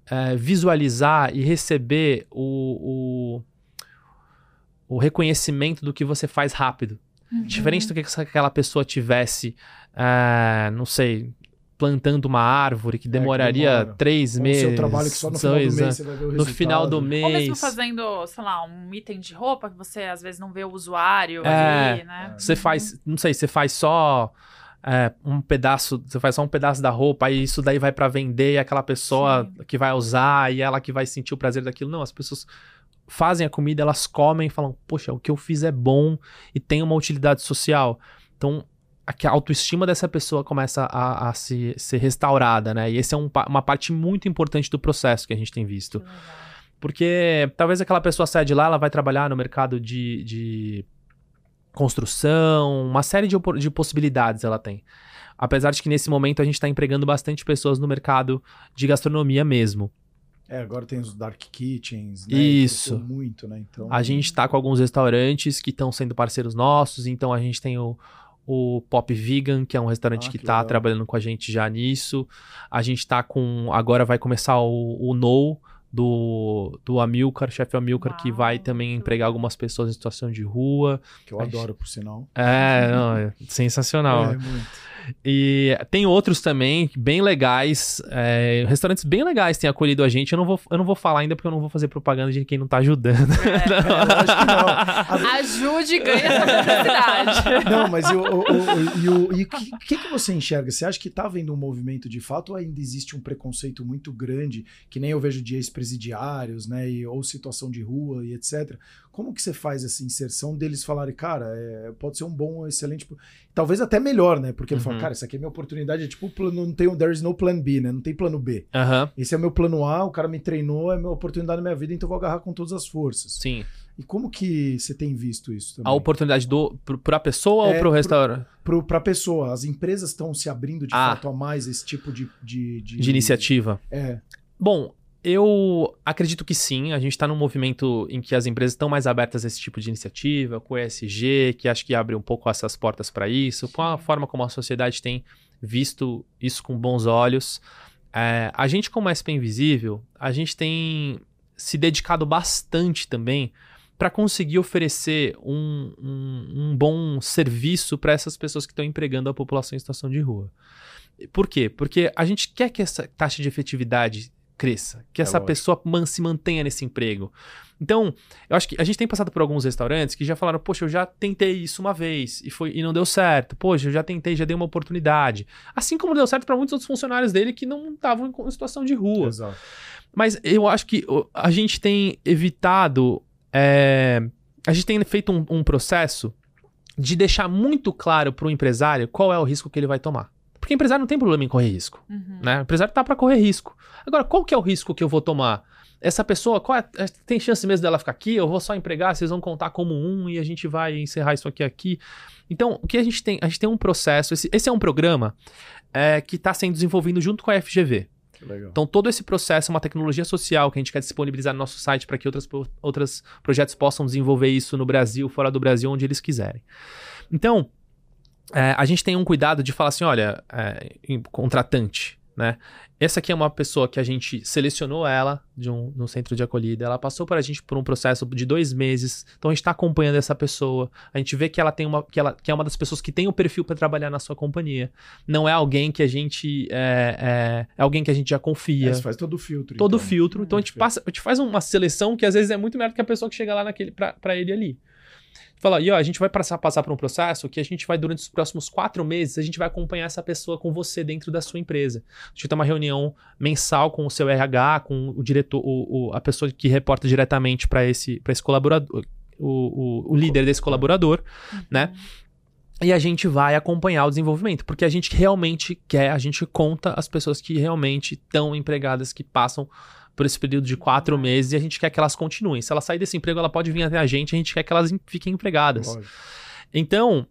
é, visualizar e receber o, o, o, reconhecimento do que você faz rápido. Uhum. Diferente do que aquela pessoa tivesse, é, não sei, plantando uma árvore que demoraria é, que três meses. Seu trabalho que só no final do mês você vai ver o resultado. No final do mês. Ou mesmo fazendo, sei lá, um item de roupa que você às vezes não vê o usuário é, ali, né? Você uhum. faz, não sei, você faz só é, um pedaço, você faz só um pedaço da roupa e isso daí vai para vender e aquela pessoa Sim. que vai usar e ela que vai sentir o prazer daquilo. Não, as pessoas fazem a comida, elas comem e falam, poxa, o que eu fiz é bom e tem uma utilidade social. Então, a autoestima dessa pessoa começa a, a se, ser restaurada, né? E esse é um, uma parte muito importante do processo que a gente tem visto. Porque talvez aquela pessoa saia de lá, ela vai trabalhar no mercado de, de construção, uma série de, de possibilidades ela tem. Apesar de que nesse momento a gente está empregando bastante pessoas no mercado de gastronomia mesmo. É, agora tem os dark kitchens, né? Isso. Muito, né? Então... A gente está com alguns restaurantes que estão sendo parceiros nossos, então a gente tem o, o Pop Vegan, que é um restaurante ah, que, está trabalhando com a gente já nisso. A gente está com. Agora vai começar o, o No do, do Amilcar, chefe Amilcar, Uau, que vai também empregar algumas pessoas em situação de rua. Que eu adoro, por sinal. É, não, é sensacional. É, muito. E tem outros também, bem legais. É, restaurantes bem legais têm acolhido a gente. Eu não, vou, eu não vou falar ainda porque eu não vou fazer propaganda de quem não tá ajudando. É, *laughs* não. acho que não. *laughs* Ajude e ganhe essa publicidade. Não, mas o, o, o, e o que, que, que você enxerga? Você acha que tá havendo um movimento de fato ou ainda existe um preconceito muito grande, que nem eu vejo de ex-presidiários, né? E, ou situação de rua e etc. Como que você faz essa inserção deles falarem, cara, é, pode ser um bom, excelente. Talvez até melhor, né? Porque ele fala, uhum. cara, isso aqui é minha oportunidade. É tipo, plano, não tem, there is no plan B, né? Não tem plano B. Uhum. Esse é o meu plano A, o cara me treinou, é a minha oportunidade na minha vida, então eu vou agarrar com todas as forças. Sim. E como que você tem visto isso também? A oportunidade do, para a pessoa é, ou para o restaurante? Para a pessoa. As empresas estão se abrindo de ah. fato a mais esse tipo de, de, de, de iniciativa. É. Bom, eu acredito que sim. A gente está num movimento em que as empresas estão mais abertas a esse tipo de iniciativa, com o ESG, que acho que abre um pouco essas portas para isso, com a forma como a sociedade tem visto isso com bons olhos. É, a gente, como SP Invisível, a gente tem se dedicado bastante também para conseguir oferecer um, um, um bom serviço para essas pessoas que estão empregando a população em situação de rua. Por quê? Porque a gente quer que essa taxa de efetividade cresça, que é essa lógico. pessoa man, se mantenha nesse emprego. Então, eu acho que a gente tem passado por alguns restaurantes que já falaram, poxa, eu já tentei isso uma vez e, foi, e não deu certo. Poxa, eu já tentei, já dei uma oportunidade. Assim como deu certo para muitos outros funcionários dele que não estavam em situação de rua. Exato. Mas eu acho que a gente tem evitado. É, a gente tem feito um, um processo de deixar muito claro para o empresário qual é o risco que ele vai tomar. Porque empresário não tem problema em correr risco. Uhum. Né? O empresário tá para correr risco. Agora, qual que é o risco que eu vou tomar? Essa pessoa, qual é, é, tem chance mesmo dela ficar aqui? Eu vou só empregar, vocês vão contar como um e a gente vai encerrar isso aqui aqui. Então, o que a gente tem? A gente tem um processo. Esse, esse é um programa é, que está sendo desenvolvido junto com a FGV. Então, todo esse processo é uma tecnologia social que a gente quer disponibilizar no nosso site para que outras, outros projetos possam desenvolver isso no Brasil, fora do Brasil, onde eles quiserem. Então, é, a gente tem um cuidado de falar assim: olha, é, contratante, né? Essa aqui é uma pessoa que a gente selecionou ela de um, no centro de acolhida. Ela passou para a gente por um processo de dois meses. Então a gente está acompanhando essa pessoa. A gente vê que ela tem uma, que ela que é uma das pessoas que tem o perfil para trabalhar na sua companhia. Não é alguém que a gente é, é, é alguém que a gente já confia. É, você faz todo o filtro. Todo o então. filtro. Então a gente passa, a gente faz uma seleção que às vezes é muito melhor do que a pessoa que chega lá naquele para ele ali. Fala, e ó, a gente vai passar, passar por um processo que a gente vai, durante os próximos quatro meses, a gente vai acompanhar essa pessoa com você dentro da sua empresa. A gente vai ter uma reunião mensal com o seu RH, com o diretor, o, o a pessoa que reporta diretamente para esse, esse colaborador, o, o, o, líder desse colaborador, uhum. né? E a gente vai acompanhar o desenvolvimento, porque a gente realmente quer, a gente conta as pessoas que realmente estão empregadas, que passam por esse período de quatro meses e a gente quer que elas continuem. Se ela sair desse emprego, ela pode vir até a gente, a gente quer que elas fiquem empregadas. Lógico. Então,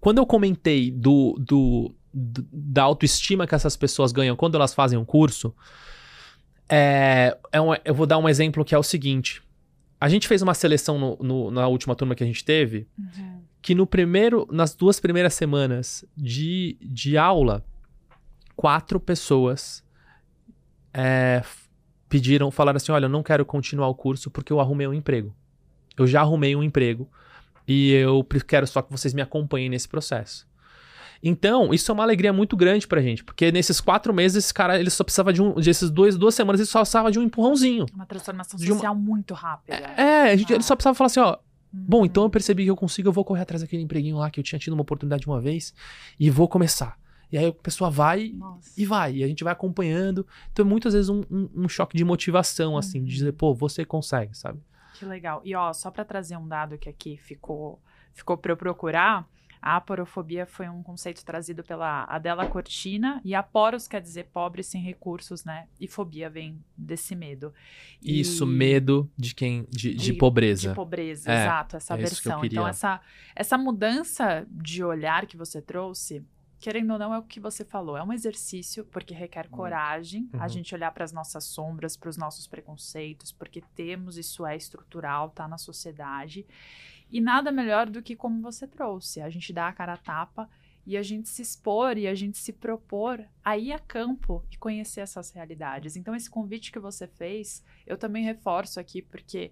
quando eu comentei do, do, do, da autoestima que essas pessoas ganham quando elas fazem um curso, é, é um, eu vou dar um exemplo que é o seguinte. a gente fez uma seleção no, no, na última turma que a gente teve, uhum. que no primeiro, nas duas primeiras semanas de, de aula, quatro pessoas é, pediram, falaram assim: olha, eu não quero continuar o curso porque eu arrumei um emprego. Eu já arrumei um emprego e eu quero só que vocês me acompanhem nesse processo. Então, isso é uma alegria muito grande pra gente, porque nesses quatro meses, esse cara, ele só precisava de um. Desses dois, duas semanas, ele só precisava de um empurrãozinho. Uma transformação social uma... muito rápida. É, é gente, ah. ele só precisava falar assim, ó. Bom, então eu percebi que eu consigo, eu vou correr atrás daquele empreguinho lá que eu tinha tido uma oportunidade uma vez e vou começar. E aí a pessoa vai Nossa. e vai, e a gente vai acompanhando. Então, muitas vezes, um, um, um choque de motivação, assim, uhum. de dizer, pô, você consegue, sabe? Que legal. E ó, só para trazer um dado que aqui ficou, ficou para eu procurar. A aporofobia foi um conceito trazido pela Adela Cortina e aporos quer dizer pobre sem recursos, né? E fobia vem desse medo. E... Isso, medo de quem de, de, de pobreza. De pobreza, é, exato, essa é versão. Então essa essa mudança de olhar que você trouxe, querendo ou não, é o que você falou. É um exercício, porque requer coragem uhum. a gente olhar para as nossas sombras, para os nossos preconceitos, porque temos, isso é estrutural, tá na sociedade. E nada melhor do que como você trouxe, a gente dá a cara a tapa e a gente se expor e a gente se propor a ir a campo e conhecer essas realidades. Então, esse convite que você fez, eu também reforço aqui, porque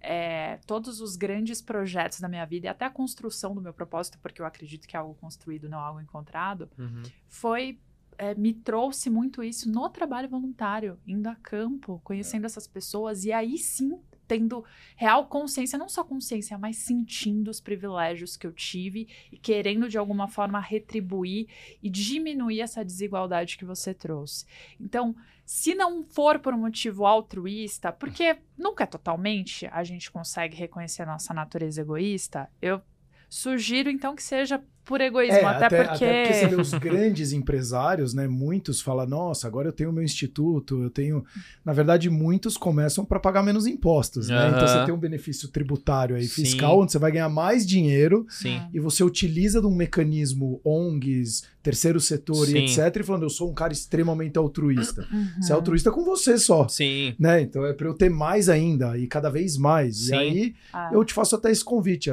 é, todos os grandes projetos da minha vida e até a construção do meu propósito, porque eu acredito que é algo construído, não algo encontrado, uhum. foi. É, me trouxe muito isso no trabalho voluntário, indo a campo, conhecendo é. essas pessoas, e aí sim tendo real consciência, não só consciência, mas sentindo os privilégios que eu tive e querendo de alguma forma retribuir e diminuir essa desigualdade que você trouxe. Então, se não for por um motivo altruísta, porque nunca é totalmente a gente consegue reconhecer a nossa natureza egoísta, eu sugiro então que seja por egoísmo, é, até, até, porque... Até porque você vê os *laughs* grandes empresários, né? Muitos falam, nossa, agora eu tenho meu instituto, eu tenho... Na verdade, muitos começam para pagar menos impostos, né? Uhum. Então você tem um benefício tributário aí, fiscal, Sim. onde você vai ganhar mais dinheiro Sim. e você utiliza de um mecanismo ONGs, terceiro setor Sim. e etc, e falando, eu sou um cara extremamente altruísta. Uhum. Você é altruísta com você só. Sim. Né? Então é para eu ter mais ainda e cada vez mais. E aí ah. eu te faço até esse convite.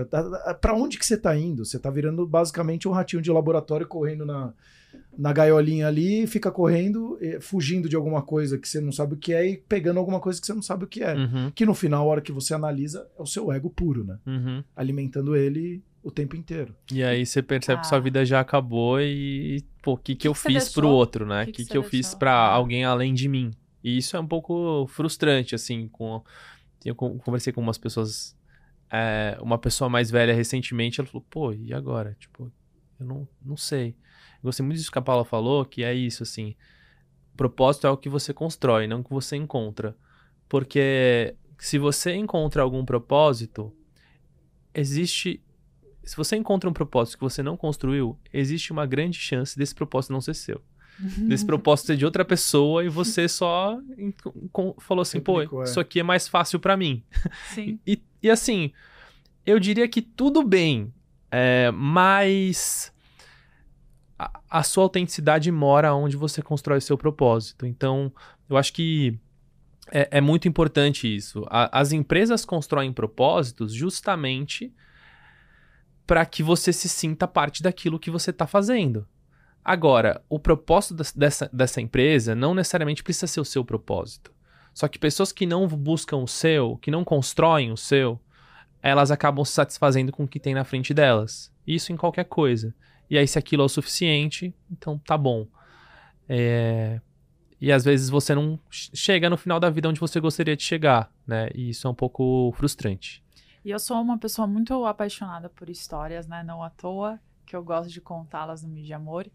Para onde que você tá indo? Você tá virando basicamente basicamente um ratinho de laboratório correndo na, na gaiolinha ali, fica correndo, fugindo de alguma coisa que você não sabe o que é e pegando alguma coisa que você não sabe o que é. Uhum. Que no final, a hora que você analisa, é o seu ego puro, né? Uhum. Alimentando ele o tempo inteiro. E aí você percebe ah. que sua vida já acabou e, pô, o que, que, que, eu fiz deixou? pro outro, né? O que, que, que, eu deixou? fiz para alguém além de mim? E isso é um pouco frustrante, assim, com... Eu conversei com umas pessoas é, uma pessoa mais velha recentemente, ela falou, pô, e agora? Tipo, eu não, não sei. Eu gostei muito disso que a Paula falou, que é isso, assim. Propósito é o que você constrói, não o que você encontra. Porque se você encontra algum propósito, existe. Se você encontra um propósito que você não construiu, existe uma grande chance desse propósito não ser seu. Desse propósito ser de outra pessoa e você *laughs* só falou assim, pô, é. isso aqui é mais fácil para mim. *laughs* Sim. E, e, assim, eu diria que tudo bem, é, mas a, a, sua autenticidade mora onde você constrói seu propósito. Então, eu acho que é, é muito importante isso. A, as empresas constroem propósitos justamente para que você se sinta parte daquilo que você está fazendo. Agora, o propósito dessa, dessa empresa não necessariamente precisa ser o seu propósito. Só que pessoas que não buscam o seu, que não constroem o seu, elas acabam se satisfazendo com o que tem na frente delas. Isso em qualquer coisa. E aí, se aquilo é o suficiente, então tá bom. É... E às vezes você não chega no final da vida onde você gostaria de chegar, né? E isso é um pouco frustrante. E eu sou uma pessoa muito apaixonada por histórias, né? Não à toa que eu gosto de contá-las no Mídia Amor.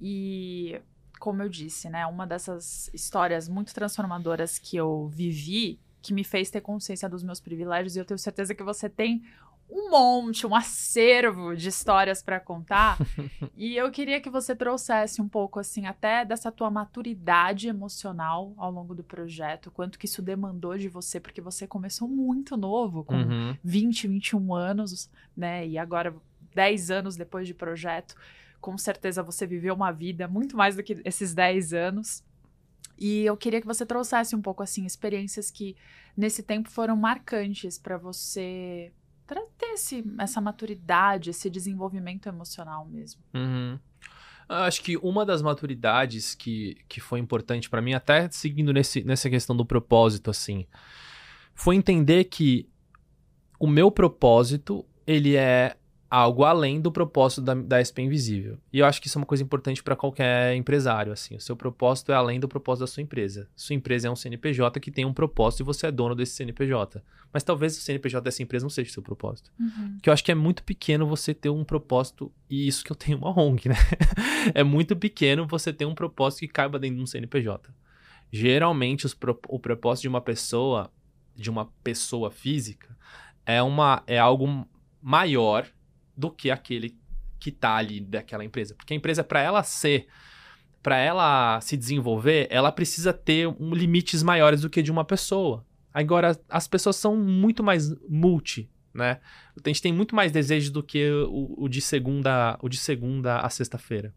E, como eu disse, né, uma dessas histórias muito transformadoras que eu vivi, que me fez ter consciência dos meus privilégios, e eu tenho certeza que você tem um monte, um acervo de histórias para contar. *laughs* e eu queria que você trouxesse um pouco assim até dessa tua maturidade emocional ao longo do projeto, quanto que isso demandou de você, porque você começou muito novo, com uhum. 20, 21 anos, né? E agora 10 anos depois de projeto, com certeza você viveu uma vida muito mais do que esses 10 anos. E eu queria que você trouxesse um pouco assim experiências que nesse tempo foram marcantes para você ter esse, essa maturidade, esse desenvolvimento emocional mesmo. Uhum. Acho que uma das maturidades que, que foi importante para mim, até seguindo nesse, nessa questão do propósito, assim, foi entender que o meu propósito, ele é algo além do propósito da, da SP Invisível. E eu acho que isso é uma coisa importante para qualquer empresário, assim. O seu propósito é além do propósito da sua empresa. Sua empresa é um CNPJ que tem um propósito e você é dono desse CNPJ. Mas talvez o CNPJ dessa empresa não seja o seu propósito. Uhum. Que eu acho que é muito pequeno você ter um propósito, e isso que eu tenho uma ONG, né? *laughs* é muito pequeno você ter um propósito que caiba dentro de um CNPJ. Geralmente, os, o propósito de uma pessoa, de uma pessoa física, é, uma, é algo maior do que aquele que tá ali daquela empresa. Porque a empresa, para ela ser, para ela se desenvolver, ela precisa ter um, limites maiores do que de uma pessoa. Agora, as pessoas são muito mais multi, né? A gente tem muito mais desejos do que o, o de segunda, o de segunda a sexta-feira.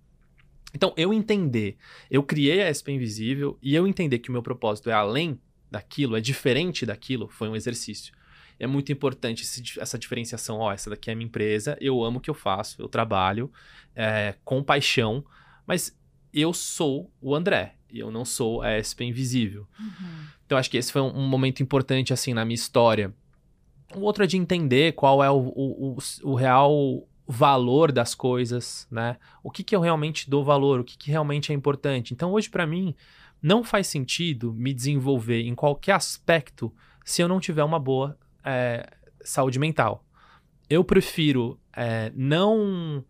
Então, eu entender, eu criei a SP Invisível e eu entender que o meu propósito é além daquilo, é diferente daquilo, foi um exercício é muito importante esse, essa diferenciação. Ó, essa daqui é a minha empresa, eu amo o que eu faço, eu trabalho é, com paixão, mas eu sou o André, e eu não sou a SP Invisível. Uhum. Então, acho que esse foi um, um, momento importante, assim, na minha história. O outro é de entender qual é o, o, o, o real valor das coisas, né? O que, que eu realmente dou valor, o que, que realmente é importante. Então, hoje, para mim, não faz sentido me desenvolver em qualquer aspecto se eu não tiver uma boa é, saúde mental. Eu prefiro é, não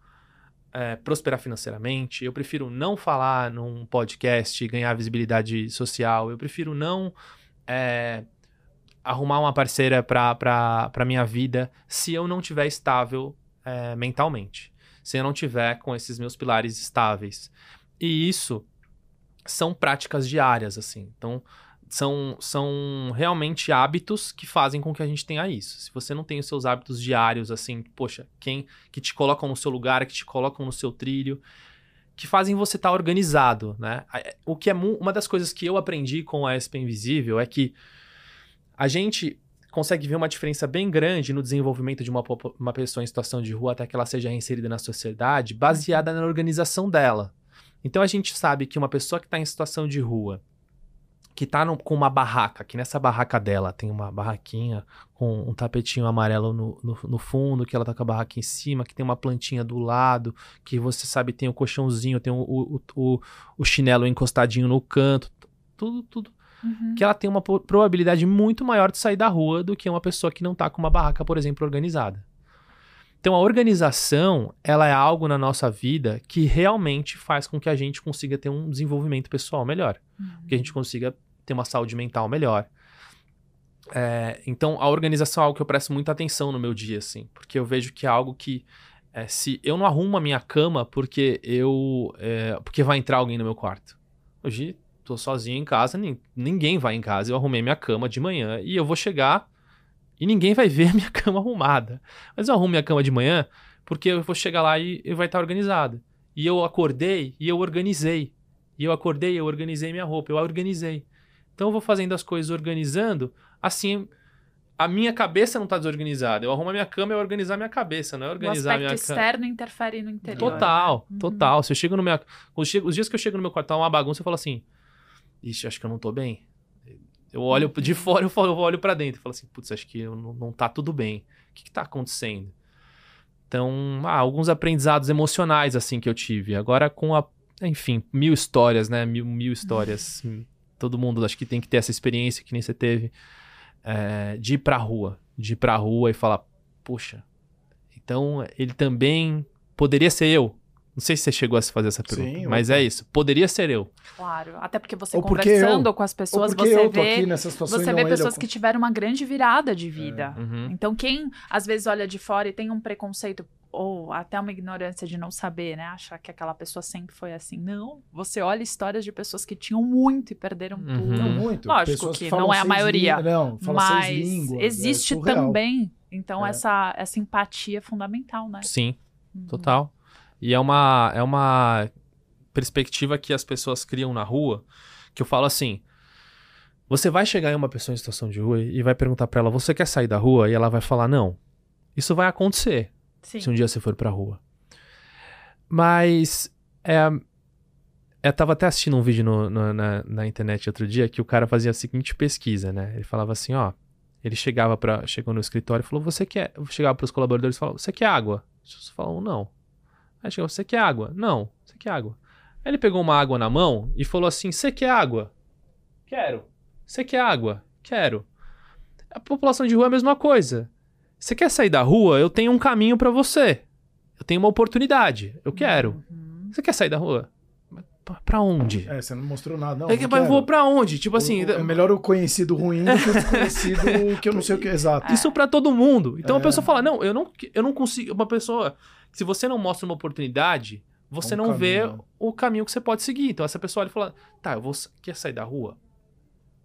é, prosperar financeiramente, eu prefiro não falar num podcast, ganhar visibilidade social, eu prefiro não é, arrumar uma parceira para minha vida se eu não tiver estável é, mentalmente, se eu não tiver com esses meus pilares estáveis. E isso são práticas diárias, assim. Então, são, são realmente hábitos que fazem com que a gente tenha isso. Se você não tem os seus hábitos diários, assim, poxa, quem que te colocam no seu lugar, que te colocam no seu trilho, que fazem você estar tá organizado, né? O que é uma das coisas que eu aprendi com a SP Invisível é que a gente consegue ver uma diferença bem grande no desenvolvimento de uma, uma pessoa em situação de rua até que ela seja inserida na sociedade, baseada na organização dela. Então a gente sabe que uma pessoa que está em situação de rua que tá no, com uma barraca, que nessa barraca dela tem uma barraquinha com um tapetinho amarelo no, no, no, fundo, que ela tá com a barraca em cima, que tem uma plantinha do lado, que você sabe tem o colchãozinho, tem o, o, o, o chinelo encostadinho no canto, tudo, tudo. Uhum. Que ela tem uma probabilidade muito maior de sair da rua do que uma pessoa que não tá com uma barraca, por exemplo, organizada. Então a organização, ela é algo na nossa vida que realmente faz com que a gente consiga ter um desenvolvimento pessoal melhor, uhum. que a gente consiga ter uma saúde mental melhor. É, então a organização é algo que eu presto muita atenção no meu dia, assim, porque eu vejo que é algo que é, se eu não arrumo a minha cama porque eu é, porque vai entrar alguém no meu quarto. Hoje tô sozinho em casa, ninguém vai em casa. Eu arrumei minha cama de manhã e eu vou chegar e ninguém vai *laughs* ver a minha cama arrumada. Mas eu arrumo minha cama de manhã porque eu vou chegar lá e, e vai estar organizada. E eu acordei e eu organizei. E eu acordei e eu organizei minha roupa. Eu organizei. Então eu vou fazendo as coisas organizando. Assim, a minha cabeça não está desorganizada. Eu arrumo a minha cama e eu organizar a minha cabeça, não é organizar a minha cama. O aspecto externo interfere no interior. Total, né? total. Uhum. Se eu chego no meu... Os, dias que eu chego no meu quarto, tá uma bagunça, eu falo assim... Ixi, acho que eu não tô bem. Eu olho de fora, eu, falo, eu olho para dentro e falo assim, putz, acho que não, não tá tudo bem. O que, que tá acontecendo? Então, ah, alguns aprendizados emocionais, assim, que eu tive. Agora com a, enfim, mil histórias, né? Mil, mil histórias. *laughs* Todo mundo acho que tem que ter essa experiência que nem você teve. É, de ir pra rua. De ir pra rua e falar, puxa, então ele também poderia ser eu. Não sei se você chegou a fazer essa pergunta, Sim, mas é isso. Poderia ser eu. Claro, até porque você Ou conversando eu, com as pessoas, você vê, você vê pessoas que tiveram uma grande virada de vida. É. Uhum. Então quem às vezes olha de fora e tem um preconceito ou até uma ignorância de não saber, né? Achar que aquela pessoa sempre foi assim. Não, você olha histórias de pessoas que tinham muito e perderam uhum. tudo. Não, muito. Lógico pessoas que, que não é a maioria. Línguas, não, mas línguas, é existe é também. Então, é. essa, essa empatia é fundamental, né? Sim, uhum. total. E é uma, é uma perspectiva que as pessoas criam na rua Que eu falo assim: você vai chegar em uma pessoa em situação de rua e vai perguntar para ela: você quer sair da rua? E ela vai falar: não. Isso vai acontecer Sim. se um dia você for pra rua. Mas. É, eu tava até assistindo um vídeo no, no, na, na internet outro dia que o cara fazia a seguinte pesquisa, né? Ele falava assim: ó. Ele chegava para chegou no escritório e falou: Você quer. Chegava para os colaboradores e falou: Você quer água? Eles falavam: Não. Aí chegou: Você quer água? Não. Você quer água? Aí ele pegou uma água na mão e falou assim: Você quer água? Quero. Você quer água? Quero. A população de rua é a mesma coisa. Você quer sair da rua? Eu tenho um caminho para você. Eu tenho uma oportunidade. Eu quero. Uhum. Você quer sair da rua? Pra onde? É, você não mostrou nada, não. É que, mas vou pra onde? Tipo assim. O, é melhor o conhecido ruim do que o desconhecido *laughs* que eu não sei o que é exato. Isso para todo mundo. Então é. a pessoa fala: não, eu não, eu não consigo. Uma pessoa. Se você não mostra uma oportunidade, você um não caminho. vê o caminho que você pode seguir. Então essa pessoa olha e fala: tá, eu vou. Quer sair da rua?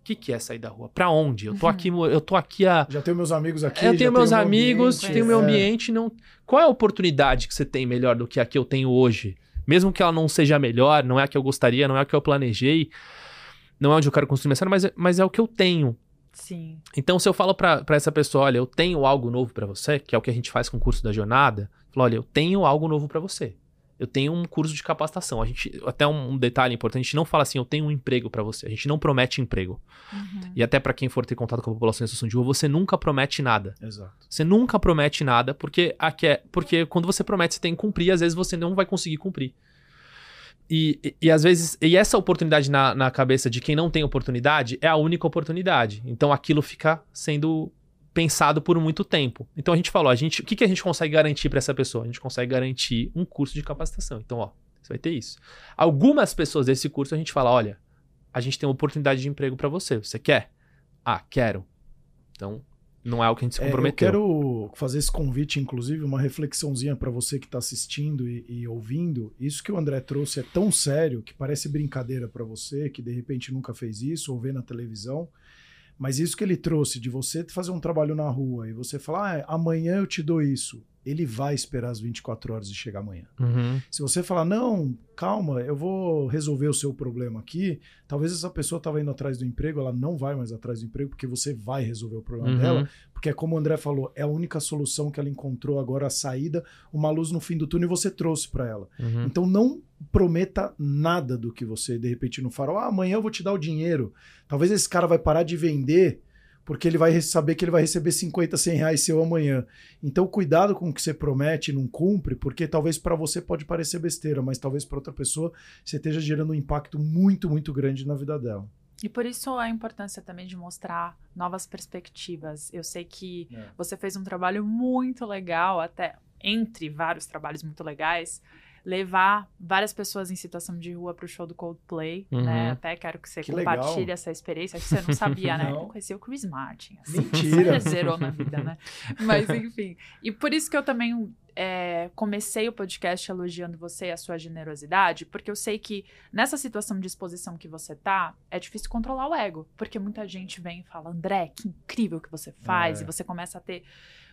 O que, que é sair da rua? Pra onde? Eu tô uhum. aqui, eu tô aqui a. Já tenho meus amigos aqui. Eu tenho meus tenho amigos, ambiente, tenho meu é. ambiente. Não... Qual é a oportunidade que você tem melhor do que a que eu tenho hoje? Mesmo que ela não seja a melhor, não é a que eu gostaria, não é a que eu planejei, não é onde eu quero construir minha cena, mas, é, mas é o que eu tenho. Sim. Então, se eu falo para essa pessoa, olha, eu tenho algo novo para você, que é o que a gente faz com o curso da jornada, eu falo, olha, eu tenho algo novo para você eu tenho um curso de capacitação. A gente, até um, um detalhe importante, a gente não fala assim, eu tenho um emprego para você. A gente não promete emprego. Uhum. E até para quem for ter contato com a população em situação de rua, você nunca promete nada. Exato. Você nunca promete nada, porque aqui é, porque quando você promete, você tem que cumprir, às vezes você não vai conseguir cumprir. E, e, e, às vezes, e essa oportunidade na, na cabeça de quem não tem oportunidade é a única oportunidade. Então aquilo fica sendo pensado por muito tempo. Então a gente falou, a gente, o que, que a gente consegue garantir para essa pessoa? A gente consegue garantir um curso de capacitação. Então, ó, você vai ter isso. Algumas pessoas desse curso a gente fala, olha, a gente tem uma oportunidade de emprego para você. Você quer? Ah, quero. Então, não é o que a gente se comprometeu. É, eu quero fazer esse convite, inclusive, uma reflexãozinha para você que está assistindo e, e, ouvindo. Isso que o André trouxe é tão sério que parece brincadeira para você que de repente nunca fez isso ou vê na televisão. Mas isso que ele trouxe de você fazer um trabalho na rua e você falar, ah, amanhã eu te dou isso ele vai esperar as 24 horas e chegar amanhã. Uhum. Se você falar, não, calma, eu vou resolver o seu problema aqui, talvez essa pessoa estava indo atrás do emprego, ela não vai mais atrás do emprego, porque você vai resolver o problema uhum. dela, porque é como o André falou, é a única solução que ela encontrou agora, a saída, uma luz no fim do túnel e você trouxe para ela. Uhum. Então não prometa nada do que você, de repente, no farol, ah, amanhã eu vou te dar o dinheiro. Talvez esse cara vai parar de vender porque ele vai saber que ele vai receber 50, 100 reais seu amanhã. Então, cuidado com o que você promete e não cumpre, porque talvez para você pode parecer besteira, mas talvez para outra pessoa você esteja gerando um impacto muito, muito grande na vida dela. E por isso a importância também de mostrar novas perspectivas. Eu sei que é. você fez um trabalho muito legal, até entre vários trabalhos muito legais, levar várias pessoas em situação de rua para o show do Coldplay, né? uhum. né? Até quero que você que compartilhe legal. essa experiência, que você não sabia, né? *laughs* Eu conheci o Chris Martin. Assim, Mentira! zerou na vida, né? Mas, enfim. E por isso que eu também é, comecei o podcast elogiando você e a sua generosidade, porque eu sei que nessa situação de exposição que você tá, é difícil controlar o ego. Porque muita gente vem e fala, André, que incrível que você faz, é. e você começa a ter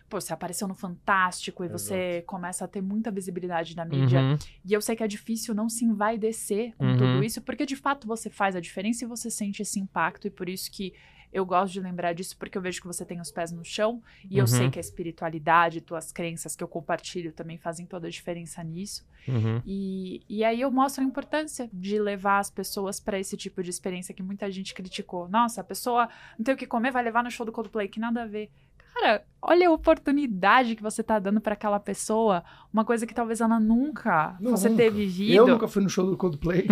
pô, você apareceu no Fantástico e Exato. você começa a ter muita visibilidade na mídia. Uhum. E eu sei que é difícil não se envaidecer com uhum. tudo isso, porque de fato você faz a diferença e você sente esse impacto, e por isso que eu gosto de lembrar disso porque eu vejo que você tem os pés no chão e uhum. eu sei uhum. que a espiritualidade, tuas crenças que eu compartilho também fazem toda a diferença nisso. Uhum. E, e aí eu mostro a importância de levar as pessoas para esse tipo de experiência que muita gente criticou. Nossa, a pessoa não tem o que comer, vai levar no show do Coldplay, que nada a ver. Cara, olha a oportunidade que você tá dando para aquela pessoa, uma coisa que talvez ela nunca não, fosse nunca. ter vivido. Eu nunca fui no show do Coldplay.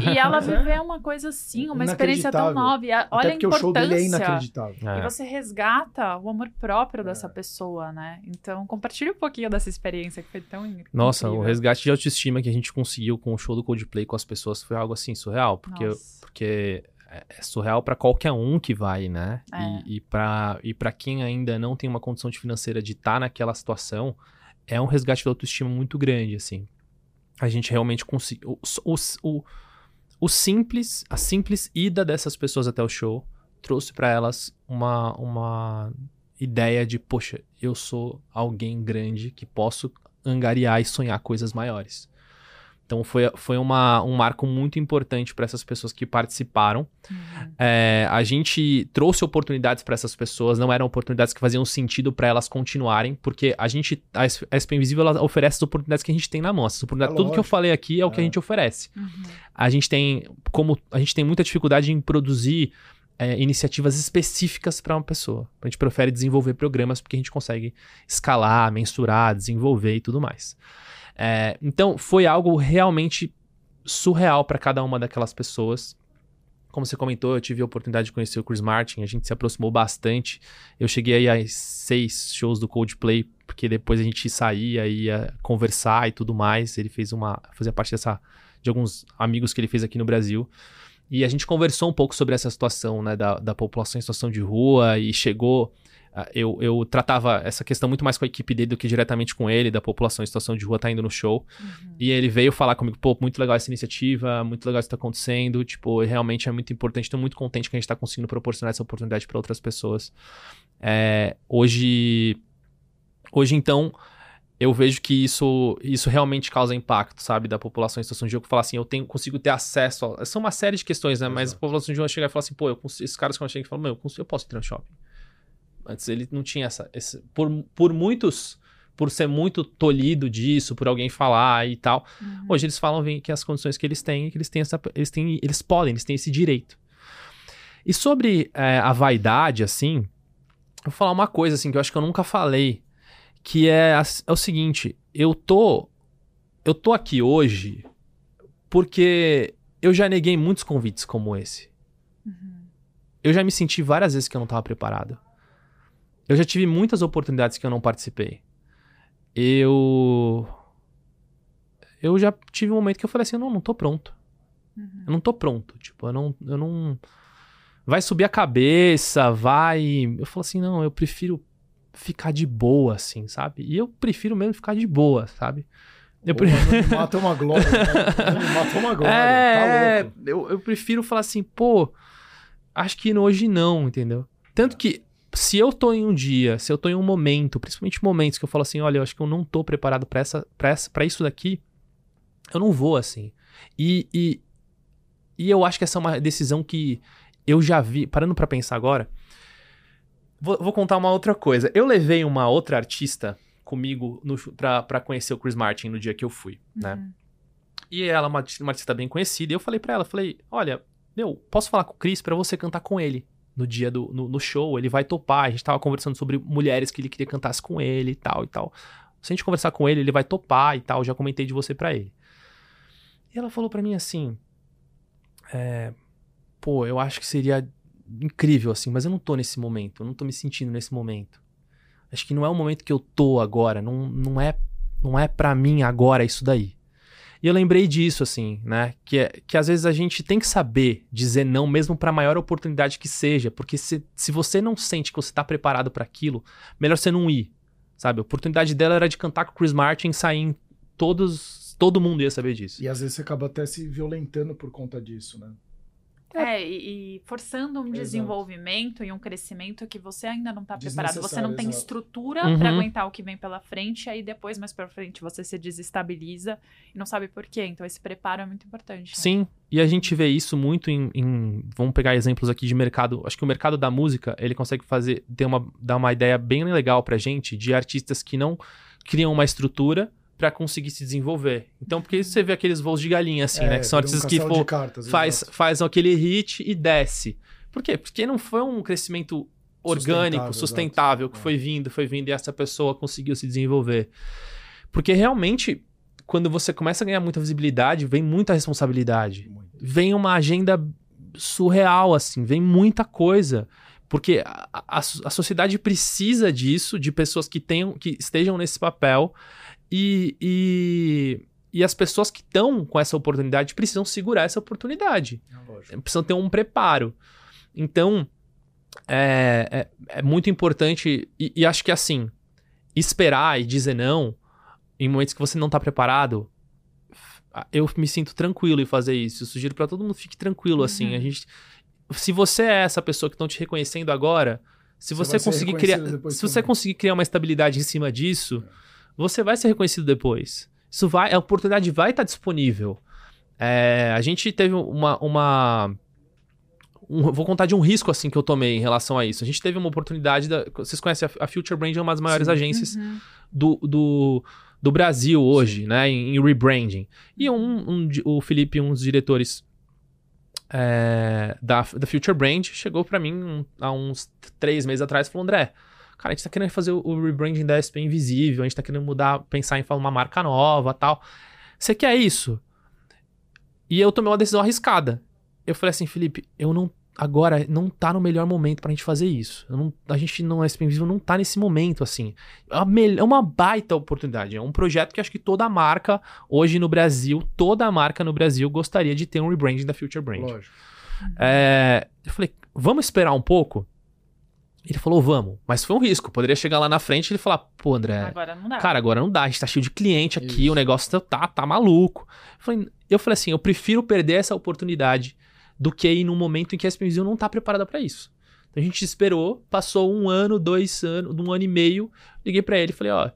E, e ela viver *laughs* é. uma coisa assim, uma experiência tão nova. E a, olha a importância. o show dele é inacreditável. É. E você resgata o amor próprio dessa é. pessoa, né? Então, compartilhe um pouquinho dessa experiência que foi tão incrível. Nossa, o resgate de autoestima que a gente conseguiu com o show do Coldplay com as pessoas foi algo assim surreal, porque porque é, é surreal para qualquer um que vai, né? É. E, e para e quem ainda não tem uma condição de financeira de estar tá naquela situação, é um resgate da autoestima muito grande, assim. A gente realmente conseguiu. O, o, o, simples, a simples ida dessas pessoas até o show trouxe para elas uma, uma ideia de, poxa, eu sou alguém grande que posso angariar e sonhar coisas maiores. Então foi, foi uma, um marco muito importante para essas pessoas que participaram. Uhum. É, a gente trouxe oportunidades para essas pessoas, não eram oportunidades que faziam sentido para elas continuarem, porque a gente, a SP Invisível, ela oferece as oportunidades que a gente tem na mão. é tudo que eu falei aqui é o que a é. gente oferece. Uhum. A gente tem, como a gente tem muita dificuldade em produzir é, iniciativas específicas para uma pessoa. A gente prefere desenvolver programas porque a gente consegue escalar, mensurar, desenvolver e tudo mais. É, então, foi algo realmente surreal para cada uma daquelas pessoas. Como você comentou, eu tive a oportunidade de conhecer o Chris Martin, a gente se aproximou bastante. Eu cheguei aí a seis shows do Coldplay, porque depois a gente saía, ia conversar e tudo mais. Ele fez uma. fazia parte dessa. de alguns amigos que ele fez aqui no Brasil. E a gente conversou um pouco sobre essa situação, né, da, da população em situação de rua e chegou eu, eu tratava essa questão muito mais com a equipe dele do que diretamente com ele, da população em situação de rua tá indo no show. Uhum. E ele veio falar comigo, pô, muito legal essa iniciativa, muito legal isso que tá acontecendo, tipo, realmente é muito importante, estou muito contente que a gente tá conseguindo proporcionar essa oportunidade para outras pessoas. É, hoje, hoje então, eu vejo que isso, isso realmente causa impacto, sabe, da população em situação de rua, que fala assim, eu tenho, consigo ter acesso, a... são uma série de questões, né, Exato. mas a população de rua chega e fala assim, pô, eu, esses caras quando chegam e falam, meu, eu, consigo, eu posso entrar no shopping. Antes ele não tinha essa. Esse, por, por muitos. Por ser muito tolhido disso, por alguém falar e tal. Uhum. Hoje eles falam que as condições que eles têm, que eles têm essa. Eles têm. Eles podem, eles têm esse direito. E sobre é, a vaidade, assim, eu vou falar uma coisa assim que eu acho que eu nunca falei. Que é, é o seguinte, eu tô. Eu tô aqui hoje porque eu já neguei muitos convites como esse. Uhum. Eu já me senti várias vezes que eu não estava preparado. Eu já tive muitas oportunidades que eu não participei. Eu. Eu já tive um momento que eu falei assim: não, não tô pronto. Uhum. Eu não tô pronto. Tipo, eu não, eu não. Vai subir a cabeça, vai. Eu falo assim: não, eu prefiro ficar de boa, assim, sabe? E eu prefiro mesmo ficar de boa, sabe? Eu Pô, prefiro... mata uma glória, né? mata uma glória. É, tá eu, eu prefiro falar assim, pô, acho que hoje não, entendeu? Tanto que se eu tô em um dia, se eu tô em um momento, principalmente momentos que eu falo assim, olha, eu acho que eu não tô preparado para essa, pra essa, para isso daqui, eu não vou assim. E, e, e eu acho que essa é uma decisão que eu já vi, parando para pensar agora, vou, vou, contar uma outra coisa. Eu levei uma outra artista comigo no, pra, pra conhecer o Chris Martin no dia que eu fui, né? uhum. né? E ela é uma, uma artista bem conhecida, e eu falei para ela, falei, olha, meu, posso falar com o Chris para você cantar com ele? No dia do no, no, show, ele vai topar. A gente tava conversando sobre mulheres que ele queria cantasse com ele e tal e tal. Se a gente conversar com ele, ele vai topar e tal. Já comentei de você para ele. E ela falou para mim assim: é, Pô, eu acho que seria incrível assim, mas eu não tô nesse momento. Eu não tô me sentindo nesse momento. Acho que não é o momento que eu tô agora. Não, não é não é para mim agora isso daí. E eu lembrei disso, assim, né? Que, é, que às vezes a gente tem que saber dizer não, mesmo para a maior oportunidade que seja. Porque se, se você não sente que você está preparado para aquilo, melhor você não ir. Sabe? A oportunidade dela era de cantar com o Chris Martin e sair em todos. Todo mundo ia saber disso. E às vezes você acaba até se violentando por conta disso, né? É, e, e forçando um Exato. desenvolvimento e um crescimento que você ainda não está preparado. Você não tem estrutura uhum. para aguentar o que vem pela frente, aí depois, mais para frente, você se desestabiliza e não sabe por quê. Então, esse preparo é muito importante. Né? Sim, e a gente vê isso muito em, em, Vamos pegar exemplos aqui de mercado. Acho que o mercado da música, ele consegue fazer. Ter uma, dar uma ideia bem legal pra gente de artistas que não criam uma estrutura para conseguir se desenvolver. Então, porque você vê aqueles voos de galinha, assim, é, né? Que são artistas um que for, cartas, faz, faz aquele hit e desce. Por quê? Porque não foi um crescimento orgânico, sustentável, sustentável que é. foi vindo, foi vindo e essa pessoa conseguiu se desenvolver. Porque realmente, quando você começa a ganhar muita visibilidade, vem muita responsabilidade. Muito. Vem uma agenda surreal, assim, vem muita coisa. Porque a, a, a sociedade precisa disso, de pessoas que, tenham, que estejam nesse papel e, e, e as pessoas que estão com essa oportunidade precisam segurar essa oportunidade. É, precisam ter um preparo. Então, é, é, é muito importante. E, e, acho que assim, esperar e dizer não em momentos que você não está preparado. Eu me sinto tranquilo em fazer isso. Eu sugiro para todo mundo fique tranquilo assim. A uhum. gente, se você é essa pessoa que estão te reconhecendo agora, se você, você conseguir criar, se você conseguir criar uma estabilidade em cima disso, é você vai ser reconhecido depois. Isso vai, a oportunidade vai estar tá disponível. É, a gente teve uma. uma um, vou contar de um risco assim que eu tomei em relação a isso. A gente teve uma oportunidade. Da, vocês conhecem a, a Future Brand, é uma das maiores Sim. agências uhum. do, do, do, Brasil hoje, Sim. né? Em, em, rebranding. E um, um, o Felipe, um dos diretores é, da, da Future Brand, chegou para mim há uns três meses atrás e falou: André, cara, a gente tá querendo fazer o, rebranding da SP Invisível, a gente tá querendo mudar, pensar em falar uma marca nova tal. Você quer isso? E eu tomei uma decisão arriscada. Eu falei assim, Felipe, eu não. Agora não tá no melhor momento pra gente fazer isso. Não, a gente não, a SP Invisível não tá nesse momento, assim. É uma, é uma baita oportunidade. É um projeto que acho que toda marca, hoje no Brasil, toda marca no Brasil gostaria de ter um rebranding da Future Brand. Lógico. É, eu falei, vamos esperar um pouco? Ele falou, vamos. Mas foi um risco. Poderia chegar lá na frente e ele falar, pô, André. Agora não dá. Cara, agora não dá. A gente tá cheio de cliente aqui, Isso. o negócio tá, tá maluco. Eu falei, eu falei assim, eu prefiro perder essa oportunidade do que ir num momento em que a SP Invisível não tá preparada para isso. Então a gente esperou, passou um ano, dois anos, um ano e meio. Liguei para ele e falei, ó,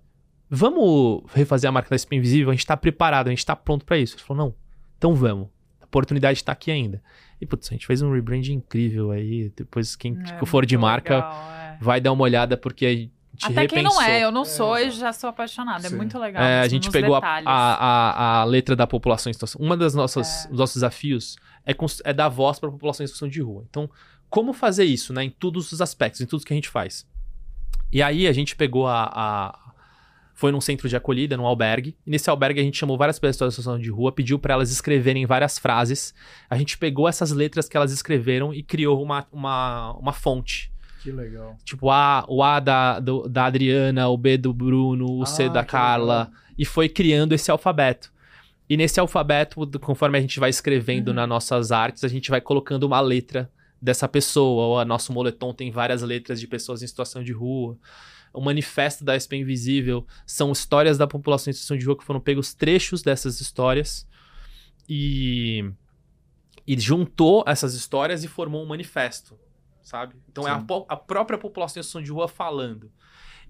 vamos refazer a marca da SP Invisível? A gente tá preparado, a gente tá pronto para isso. Ele falou, não, então vamos. A oportunidade tá aqui ainda. E, putz, a gente fez um rebrand incrível aí. Depois, quem é, for de marca, legal, é. vai dar uma olhada, porque a gente Até repensou. quem não é, eu não sou é. e já sou apaixonada. É muito legal. É, a gente pegou a, a, a, letra da população em situação. Uma das nossas é. nossos desafios é, é dar voz para a população em situação de rua. Então, como fazer isso, né? Em todos os aspectos, em tudo que a gente faz. E aí a gente pegou a, a foi num centro de acolhida, num albergue. E nesse albergue a gente chamou várias pessoas da situação de rua, pediu para elas escreverem várias frases. A gente pegou essas letras que elas escreveram e criou uma, uma, uma fonte. Que legal. Tipo, a, o A da, do, da Adriana, o B do Bruno, o ah, C da Carla. Legal. E foi criando esse alfabeto. E nesse alfabeto, conforme a gente vai escrevendo uhum. nas nossas artes, a gente vai colocando uma letra dessa pessoa. Ou a nosso moletom tem várias letras de pessoas em situação de rua o manifesto da SP Invisível são histórias da população em situação de rua que foram pegos trechos dessas histórias e, e juntou essas histórias e formou um manifesto, sabe? Então Sim. é a, a, própria população em situação de rua falando.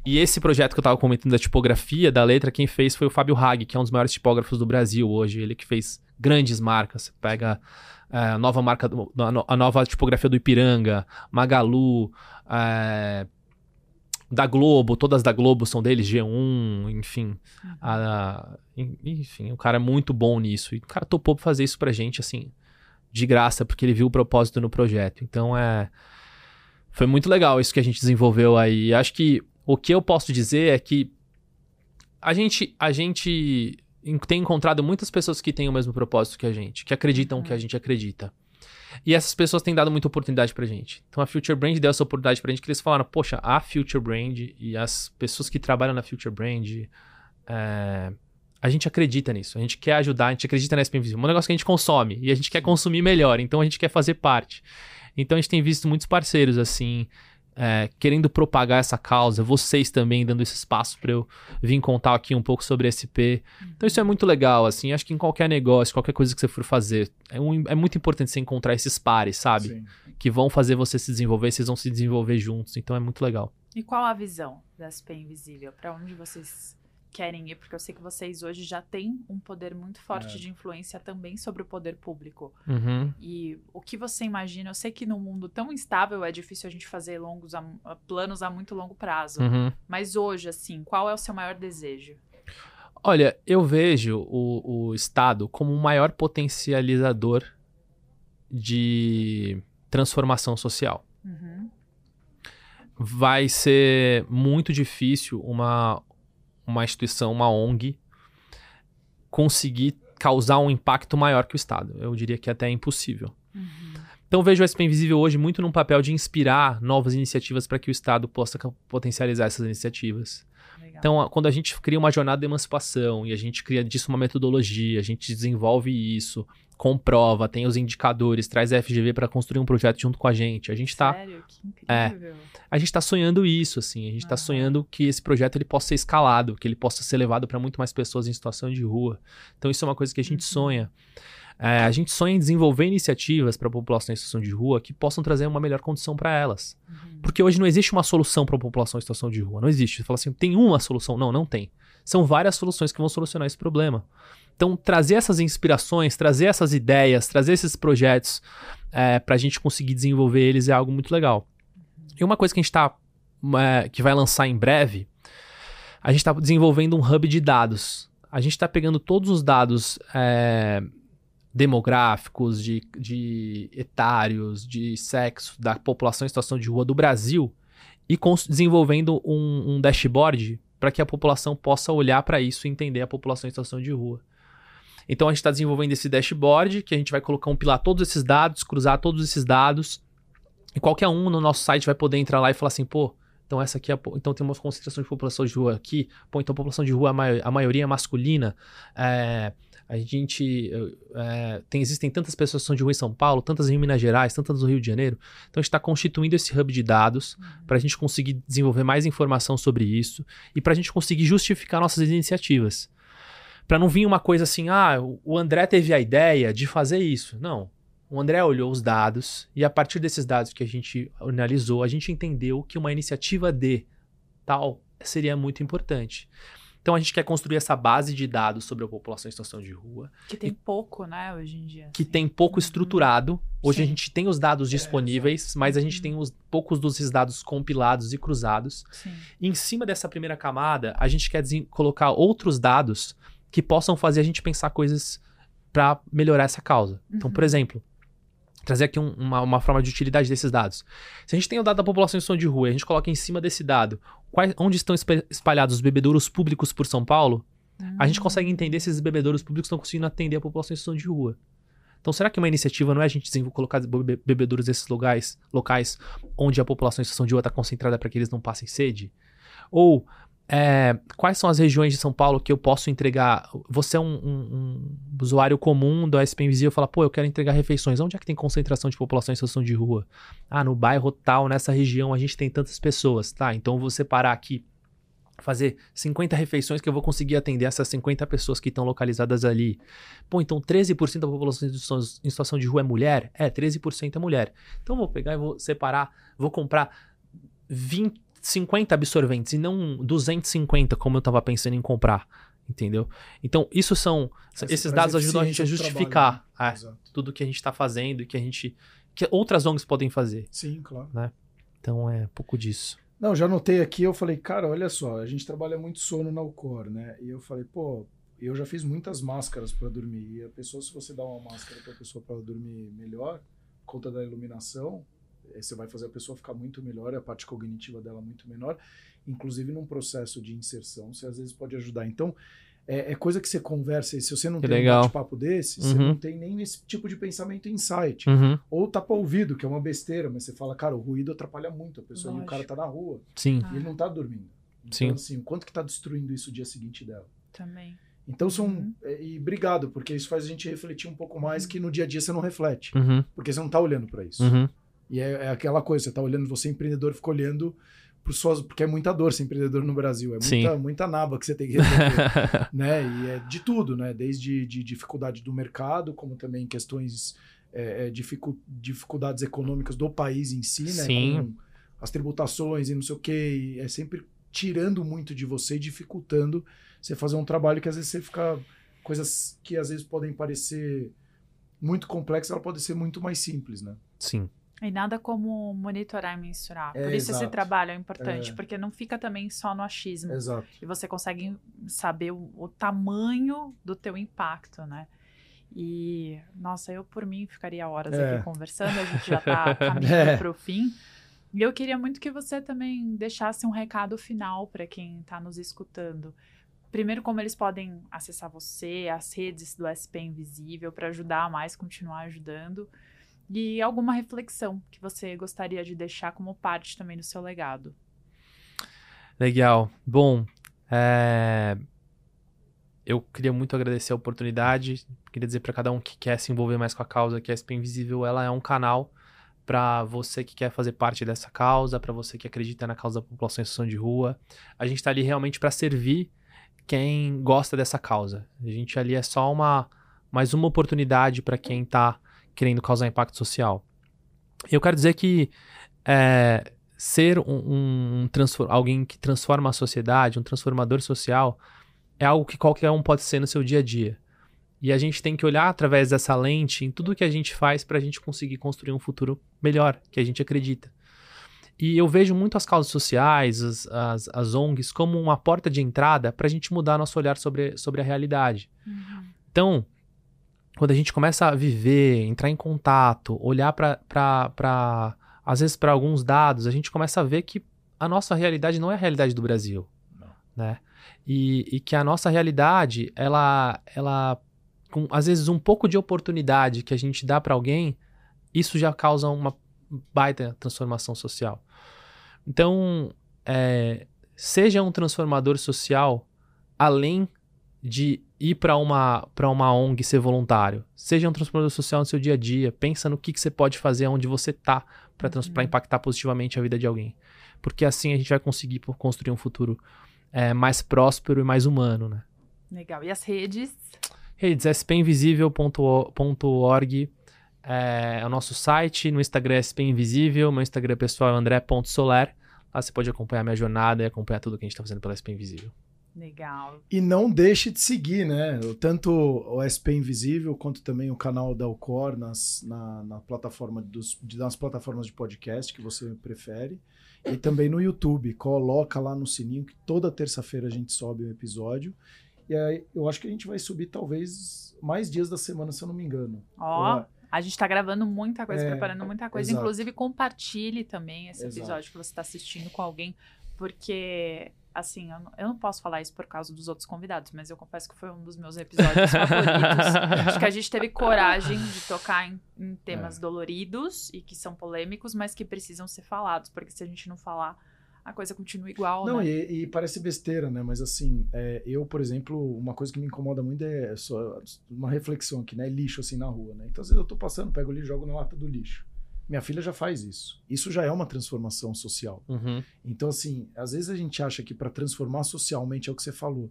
E esse projeto que eu estava comentando da tipografia, da letra, quem fez foi o Fábio Hag, que é um dos maiores tipógrafos do Brasil hoje. Ele que fez grandes marcas. Você pega é, a nova marca, a nova tipografia do Ipiranga, Magalu, é, da Globo, todas da Globo são dele, G1, enfim. A, enfim, o cara é muito bom nisso. E o cara topou fazer isso pra gente, assim, de graça, porque ele viu o propósito no projeto. Então é. Foi muito legal isso que a gente desenvolveu aí. Acho que o que eu posso dizer é que a gente, a gente tem encontrado muitas pessoas que têm o mesmo propósito que a gente, que acreditam uhum. que a gente acredita. E essas pessoas têm dado muita oportunidade pra gente. Então a Future Brand deu essa oportunidade pra gente que eles falaram, poxa, a Future Brand e as pessoas que trabalham na Future Brand, é, a gente acredita nisso, a gente quer ajudar, a gente acredita na SP Invisível. É um negócio que a gente consome e a gente quer consumir melhor, então a gente quer fazer parte. Então a gente tem visto muitos parceiros assim, é, querendo propagar essa causa, vocês também dando esse espaço para eu vir contar aqui um pouco sobre SP. Então isso é muito legal, assim, acho que em qualquer negócio, qualquer coisa que você for fazer, é, um, é muito importante você encontrar esses pares, sabe? Sim. Que vão fazer você se desenvolver, vocês vão se desenvolver juntos, então é muito legal. E qual a visão da SP Invisível? Para onde vocês querem ir, porque eu sei que vocês hoje já têm um poder muito forte é. de influência também sobre o poder público. Uhum. E o que você imagina? Eu sei que num mundo tão instável é difícil a gente fazer longos a, planos a muito longo prazo. Uhum. Mas hoje, assim, qual é o seu maior desejo? Olha, eu vejo o, o Estado como o maior potencializador de transformação social. Uhum. Vai ser muito difícil uma uma instituição, uma ONG, conseguir causar um impacto maior que o Estado. Eu diria que até é impossível. Uhum. Então vejo o SP Invisível hoje muito num papel de inspirar novas iniciativas para que o Estado possa potencializar essas iniciativas. Legal. Então, quando a gente cria uma jornada de emancipação e a gente cria disso uma metodologia, a gente desenvolve isso, comprova, tem os indicadores, traz a FGV para construir um projeto junto com a gente. A gente está Sério? Que incrível. É, a gente está sonhando isso, assim. A gente está Aham. sonhando que esse projeto ele possa ser escalado, que ele possa ser levado para muito mais pessoas em situação de rua. Então isso é uma coisa que a gente Uhum. sonha. É, a gente sonha em desenvolver iniciativas para a população em situação de rua que possam trazer uma melhor condição para elas. Uhum. Porque hoje não existe uma solução para a população em situação de rua. Não existe. Você fala assim, tem uma solução. Não, não tem. São várias soluções que vão solucionar esse problema. Então, trazer essas inspirações, trazer essas ideias, trazer esses projetos para a gente conseguir desenvolver eles é algo muito legal. E uma coisa que a gente está. que vai lançar em breve, a gente está desenvolvendo um hub de dados. A gente está pegando todos os dados é, demográficos, de, de etários, de sexo da população em situação de rua do Brasil e desenvolvendo um, um dashboard para que a população possa olhar para isso e entender a população em situação de rua. Então a gente está desenvolvendo esse dashboard que a gente vai colocar compilar todos esses dados, cruzar todos esses dados e qualquer um no nosso site vai poder entrar lá e falar assim, pô, então essa aqui é então tem uma concentração de população de rua aqui, pô, então a população de rua a, mai- a maioria é masculina, é, a gente é, tem existem tantas pessoas que são de rua em São Paulo, tantas em Minas Gerais, tantas no Rio de Janeiro. Então a gente está constituindo esse hub de dados para a gente conseguir desenvolver mais informação sobre isso e para a gente conseguir justificar nossas iniciativas. Para não vir uma coisa assim, ah, o André teve a ideia de fazer isso. Não. O André olhou os dados e a partir desses dados que a gente analisou, a gente entendeu que uma iniciativa de tal seria muito importante. Então a gente quer construir essa base de dados sobre a população em situação de rua, Que tem pouco, né, hoje em dia. que assim. tem pouco estruturado. Hoje a Sim. gente tem os dados disponíveis, mas a gente tem os poucos desses dados compilados e cruzados. Sim. E em cima dessa primeira camada, a gente quer colocar outros dados que possam fazer a gente pensar coisas para melhorar essa causa. Então, por Uhum. exemplo, trazer aqui um- uma, uma forma de utilidade desses dados. Se a gente tem o dado da população em situação de rua e a gente coloca em cima desse dado quais, onde estão espalhados os bebedouros públicos por São Paulo, a gente consegue entender se esses bebedouros públicos estão conseguindo atender a população em situação de rua. Então, será que uma iniciativa não é a gente colocar bebe- bebedouros nesses locais, locais onde a população em situação de rua está concentrada para que eles não passem sede? Ou é, quais são as regiões de São Paulo que eu posso entregar? Você é um, um- um usuário comum da SP Invisível fala, pô, eu quero entregar refeições. Onde é que tem concentração de população em situação de rua? Ah, no bairro tal, nessa região, a gente tem tantas pessoas. Tá, então vou separar aqui fazer 50 refeições que eu vou conseguir atender essas 50 pessoas que estão localizadas ali. Pô, então 13% da população em situação- em situação de rua é mulher? É, 13% é mulher. Então vou pegar e vou separar, vou comprar 20, 50 absorventes e não 250 como eu tava pensando em comprar, entendeu? Então, isso são Essa esses dados ajudam a gente a pro justificar é, né? Exato. tudo que a gente está fazendo e que a gente que outras ONGs podem fazer. Sim, claro. Então é pouco disso. Não, já notei aqui, eu falei, cara, olha só, a gente trabalha muito sono na Alcor, né? E eu falei, pô, eu já fiz muitas máscaras para dormir. E a pessoa, se você dá uma máscara para a pessoa para dormir melhor, por conta da iluminação, você vai fazer a pessoa ficar muito melhor, e a parte cognitiva dela muito menor. Inclusive num processo de inserção, você às vezes pode ajudar. Então, é, é coisa que você conversa, e se você não Que tem legal. um bate-papo desse, você Uhum. não tem nem esse tipo de pensamento insight. Uhum, Ou tapa ouvido, que é uma besteira, mas você fala, cara, o ruído atrapalha muito a pessoa, e o Lógico. cara tá na rua. sim. Ah. E ele não tá dormindo. Então, Sim. assim, o quanto que tá destruindo isso o dia seguinte dela? Também. Então são. Uhum. é, E obrigado, porque isso faz a gente refletir um pouco mais que no dia a dia você não reflete. Uhum, Porque você não tá olhando para isso. uhum. E é, é aquela coisa, você tá olhando, você empreendedor fica olhando por suas. Porque é muita dor ser empreendedor no Brasil. É Sim. muita, muita naba que você tem que resolver. *laughs* né? E é de tudo, né? Desde de dificuldade do mercado, como também questões é, é, dificu- dificuldades econômicas do país em si, né? Sim. Com as tributações e não sei o quê. É sempre tirando muito de você e dificultando você fazer um trabalho que às vezes você fica. Coisas que às vezes podem parecer muito complexas, ela pode ser muito mais simples, né? Sim. E nada como monitorar e mensurar. É, Por isso esse exato. trabalho é importante, É. porque não fica também só no achismo. Exato. E você consegue saber o, o tamanho do teu impacto, né? E, nossa, eu por mim ficaria horas É. aqui conversando, a gente já *laughs* tá caminhando É. para o fim. E eu queria muito que você também deixasse um recado final para quem está nos escutando. Primeiro, como eles podem acessar você, as redes do SP Invisível, para ajudar mais, continuar ajudando. E alguma reflexão que você gostaria de deixar como parte também do seu legado. Legal. Bom, é, eu queria muito agradecer a oportunidade queria dizer para cada um que quer se envolver mais com a causa que a SP Invisível ela é um canal para você que quer fazer parte dessa causa, para você que acredita na causa da população em situação de rua. A gente está ali realmente para servir quem gosta dessa causa. A gente ali é só uma mais uma oportunidade para quem está querendo causar impacto social. Eu quero dizer que é, ser um, um, alguém que transforma a sociedade, um transformador social, é algo que qualquer um pode ser no seu dia a dia. E a gente tem que olhar através dessa lente em tudo que a gente faz para a gente conseguir construir um futuro melhor, que a gente acredita. E eu vejo muito as causas sociais, as, as, as ONGs, como uma porta de entrada para a gente mudar nosso olhar sobre, sobre a realidade. Uhum. Então, quando a gente começa a viver, entrar em contato, olhar para às vezes para alguns dados, a gente começa a ver que a nossa realidade não é a realidade do Brasil, não. né? E, e, que a nossa realidade, ela, ela, com às vezes um pouco de oportunidade que a gente dá para alguém, isso já causa uma baita transformação social. Então, é, seja um transformador social além de ir para uma, uma ONG ser voluntário. Seja um transformador social no seu dia a dia. Pensa no que, que você pode fazer onde você está para uhum. impactar positivamente a vida de alguém. Porque assim a gente vai conseguir construir um futuro é, mais próspero e mais humano, né? Legal. E as redes? Redes, spinvisível.org é, é, o nosso site. No Instagram é spinvisível. Meu Instagram pessoal é andré.soler. Lá você pode acompanhar minha jornada e acompanhar tudo que a gente está fazendo pela SP Invisível. Legal. E não deixe de seguir, né? Tanto o SP Invisível quanto também o canal da Alcor nas, na, na plataforma dos, nas plataformas de podcast que você prefere. E também no YouTube. Coloca lá no sininho que toda terça-feira a gente sobe um episódio. E aí eu acho que a gente vai subir talvez mais dias da semana, se eu não me engano. Ó. Oh. A gente está gravando muita coisa, é, preparando muita coisa. Exato. Inclusive, compartilhe também esse episódio exato. que você está assistindo com alguém, porque assim, eu não, eu não, posso falar isso por causa dos outros convidados, mas eu confesso que foi um dos meus episódios favoritos. Acho que a gente teve coragem de tocar em, em temas é. doloridos e que são polêmicos, mas que precisam ser falados, porque se a gente não falar, a coisa continua igual. Não, né? e, e, parece besteira, né? Mas assim, é, eu, por exemplo, uma coisa que me incomoda muito é só uma reflexão aqui, né? Lixo assim na rua, né? Então, às vezes eu tô passando, pego o lixo, jogo na lata do lixo. Minha filha já faz isso. Isso já é uma transformação social. Uhum. Então, assim, às vezes a gente acha que para transformar socialmente é o que você falou.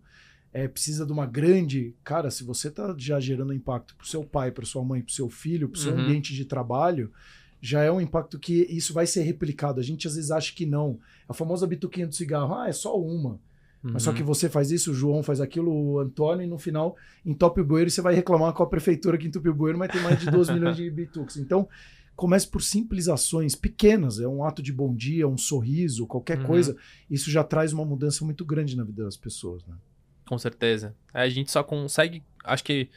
É, precisa de uma grande. Cara, se você está já gerando impacto para o seu pai, para sua mãe, para o seu filho, para o seu uhum. ambiente de trabalho, já é um impacto que isso vai ser replicado. A gente às vezes acha que não. A famosa bituquinha do cigarro, ah, é só uma. Uhum. Mas só que uhum. você faz isso, o João faz aquilo, o Antônio, e no final entope o bueiro e você vai reclamar com a prefeitura que entupiu o bueiro, mas tem mais de 12 *laughs* milhões de bituques. Então, comece por simples ações pequenas, é um ato de bom dia, um sorriso, qualquer uhum. coisa. Isso já traz uma mudança muito grande na vida das pessoas, né? Com certeza. É, a gente só consegue, acho que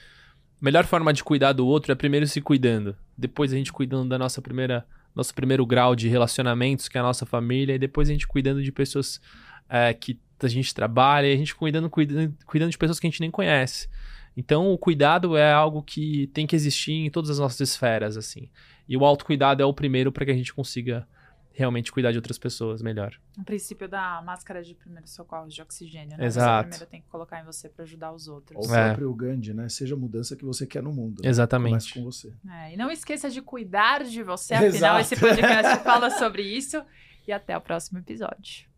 a melhor forma de cuidar do outro é primeiro se cuidando, depois a gente cuidando da nossa primeira nosso primeiro grau de relacionamentos, que é a nossa família, e depois a gente cuidando de pessoas é, que a gente trabalha, e a gente cuidando, cuidando, cuidando de pessoas que a gente nem conhece. Então, o cuidado é algo que tem que existir em todas as nossas esferas, assim. E o autocuidado é o primeiro para que a gente consiga realmente cuidar de outras pessoas melhor. O princípio da máscara de primeiros socorros de oxigênio, né? Exato. Você primeiro tem que colocar em você para ajudar os outros. O é. próprio Gandhi, né? Seja a mudança que você quer no mundo. Né? Exatamente. Comece com você. É, e não esqueça de cuidar de você, afinal Exato. esse podcast fala sobre isso. E até o próximo episódio.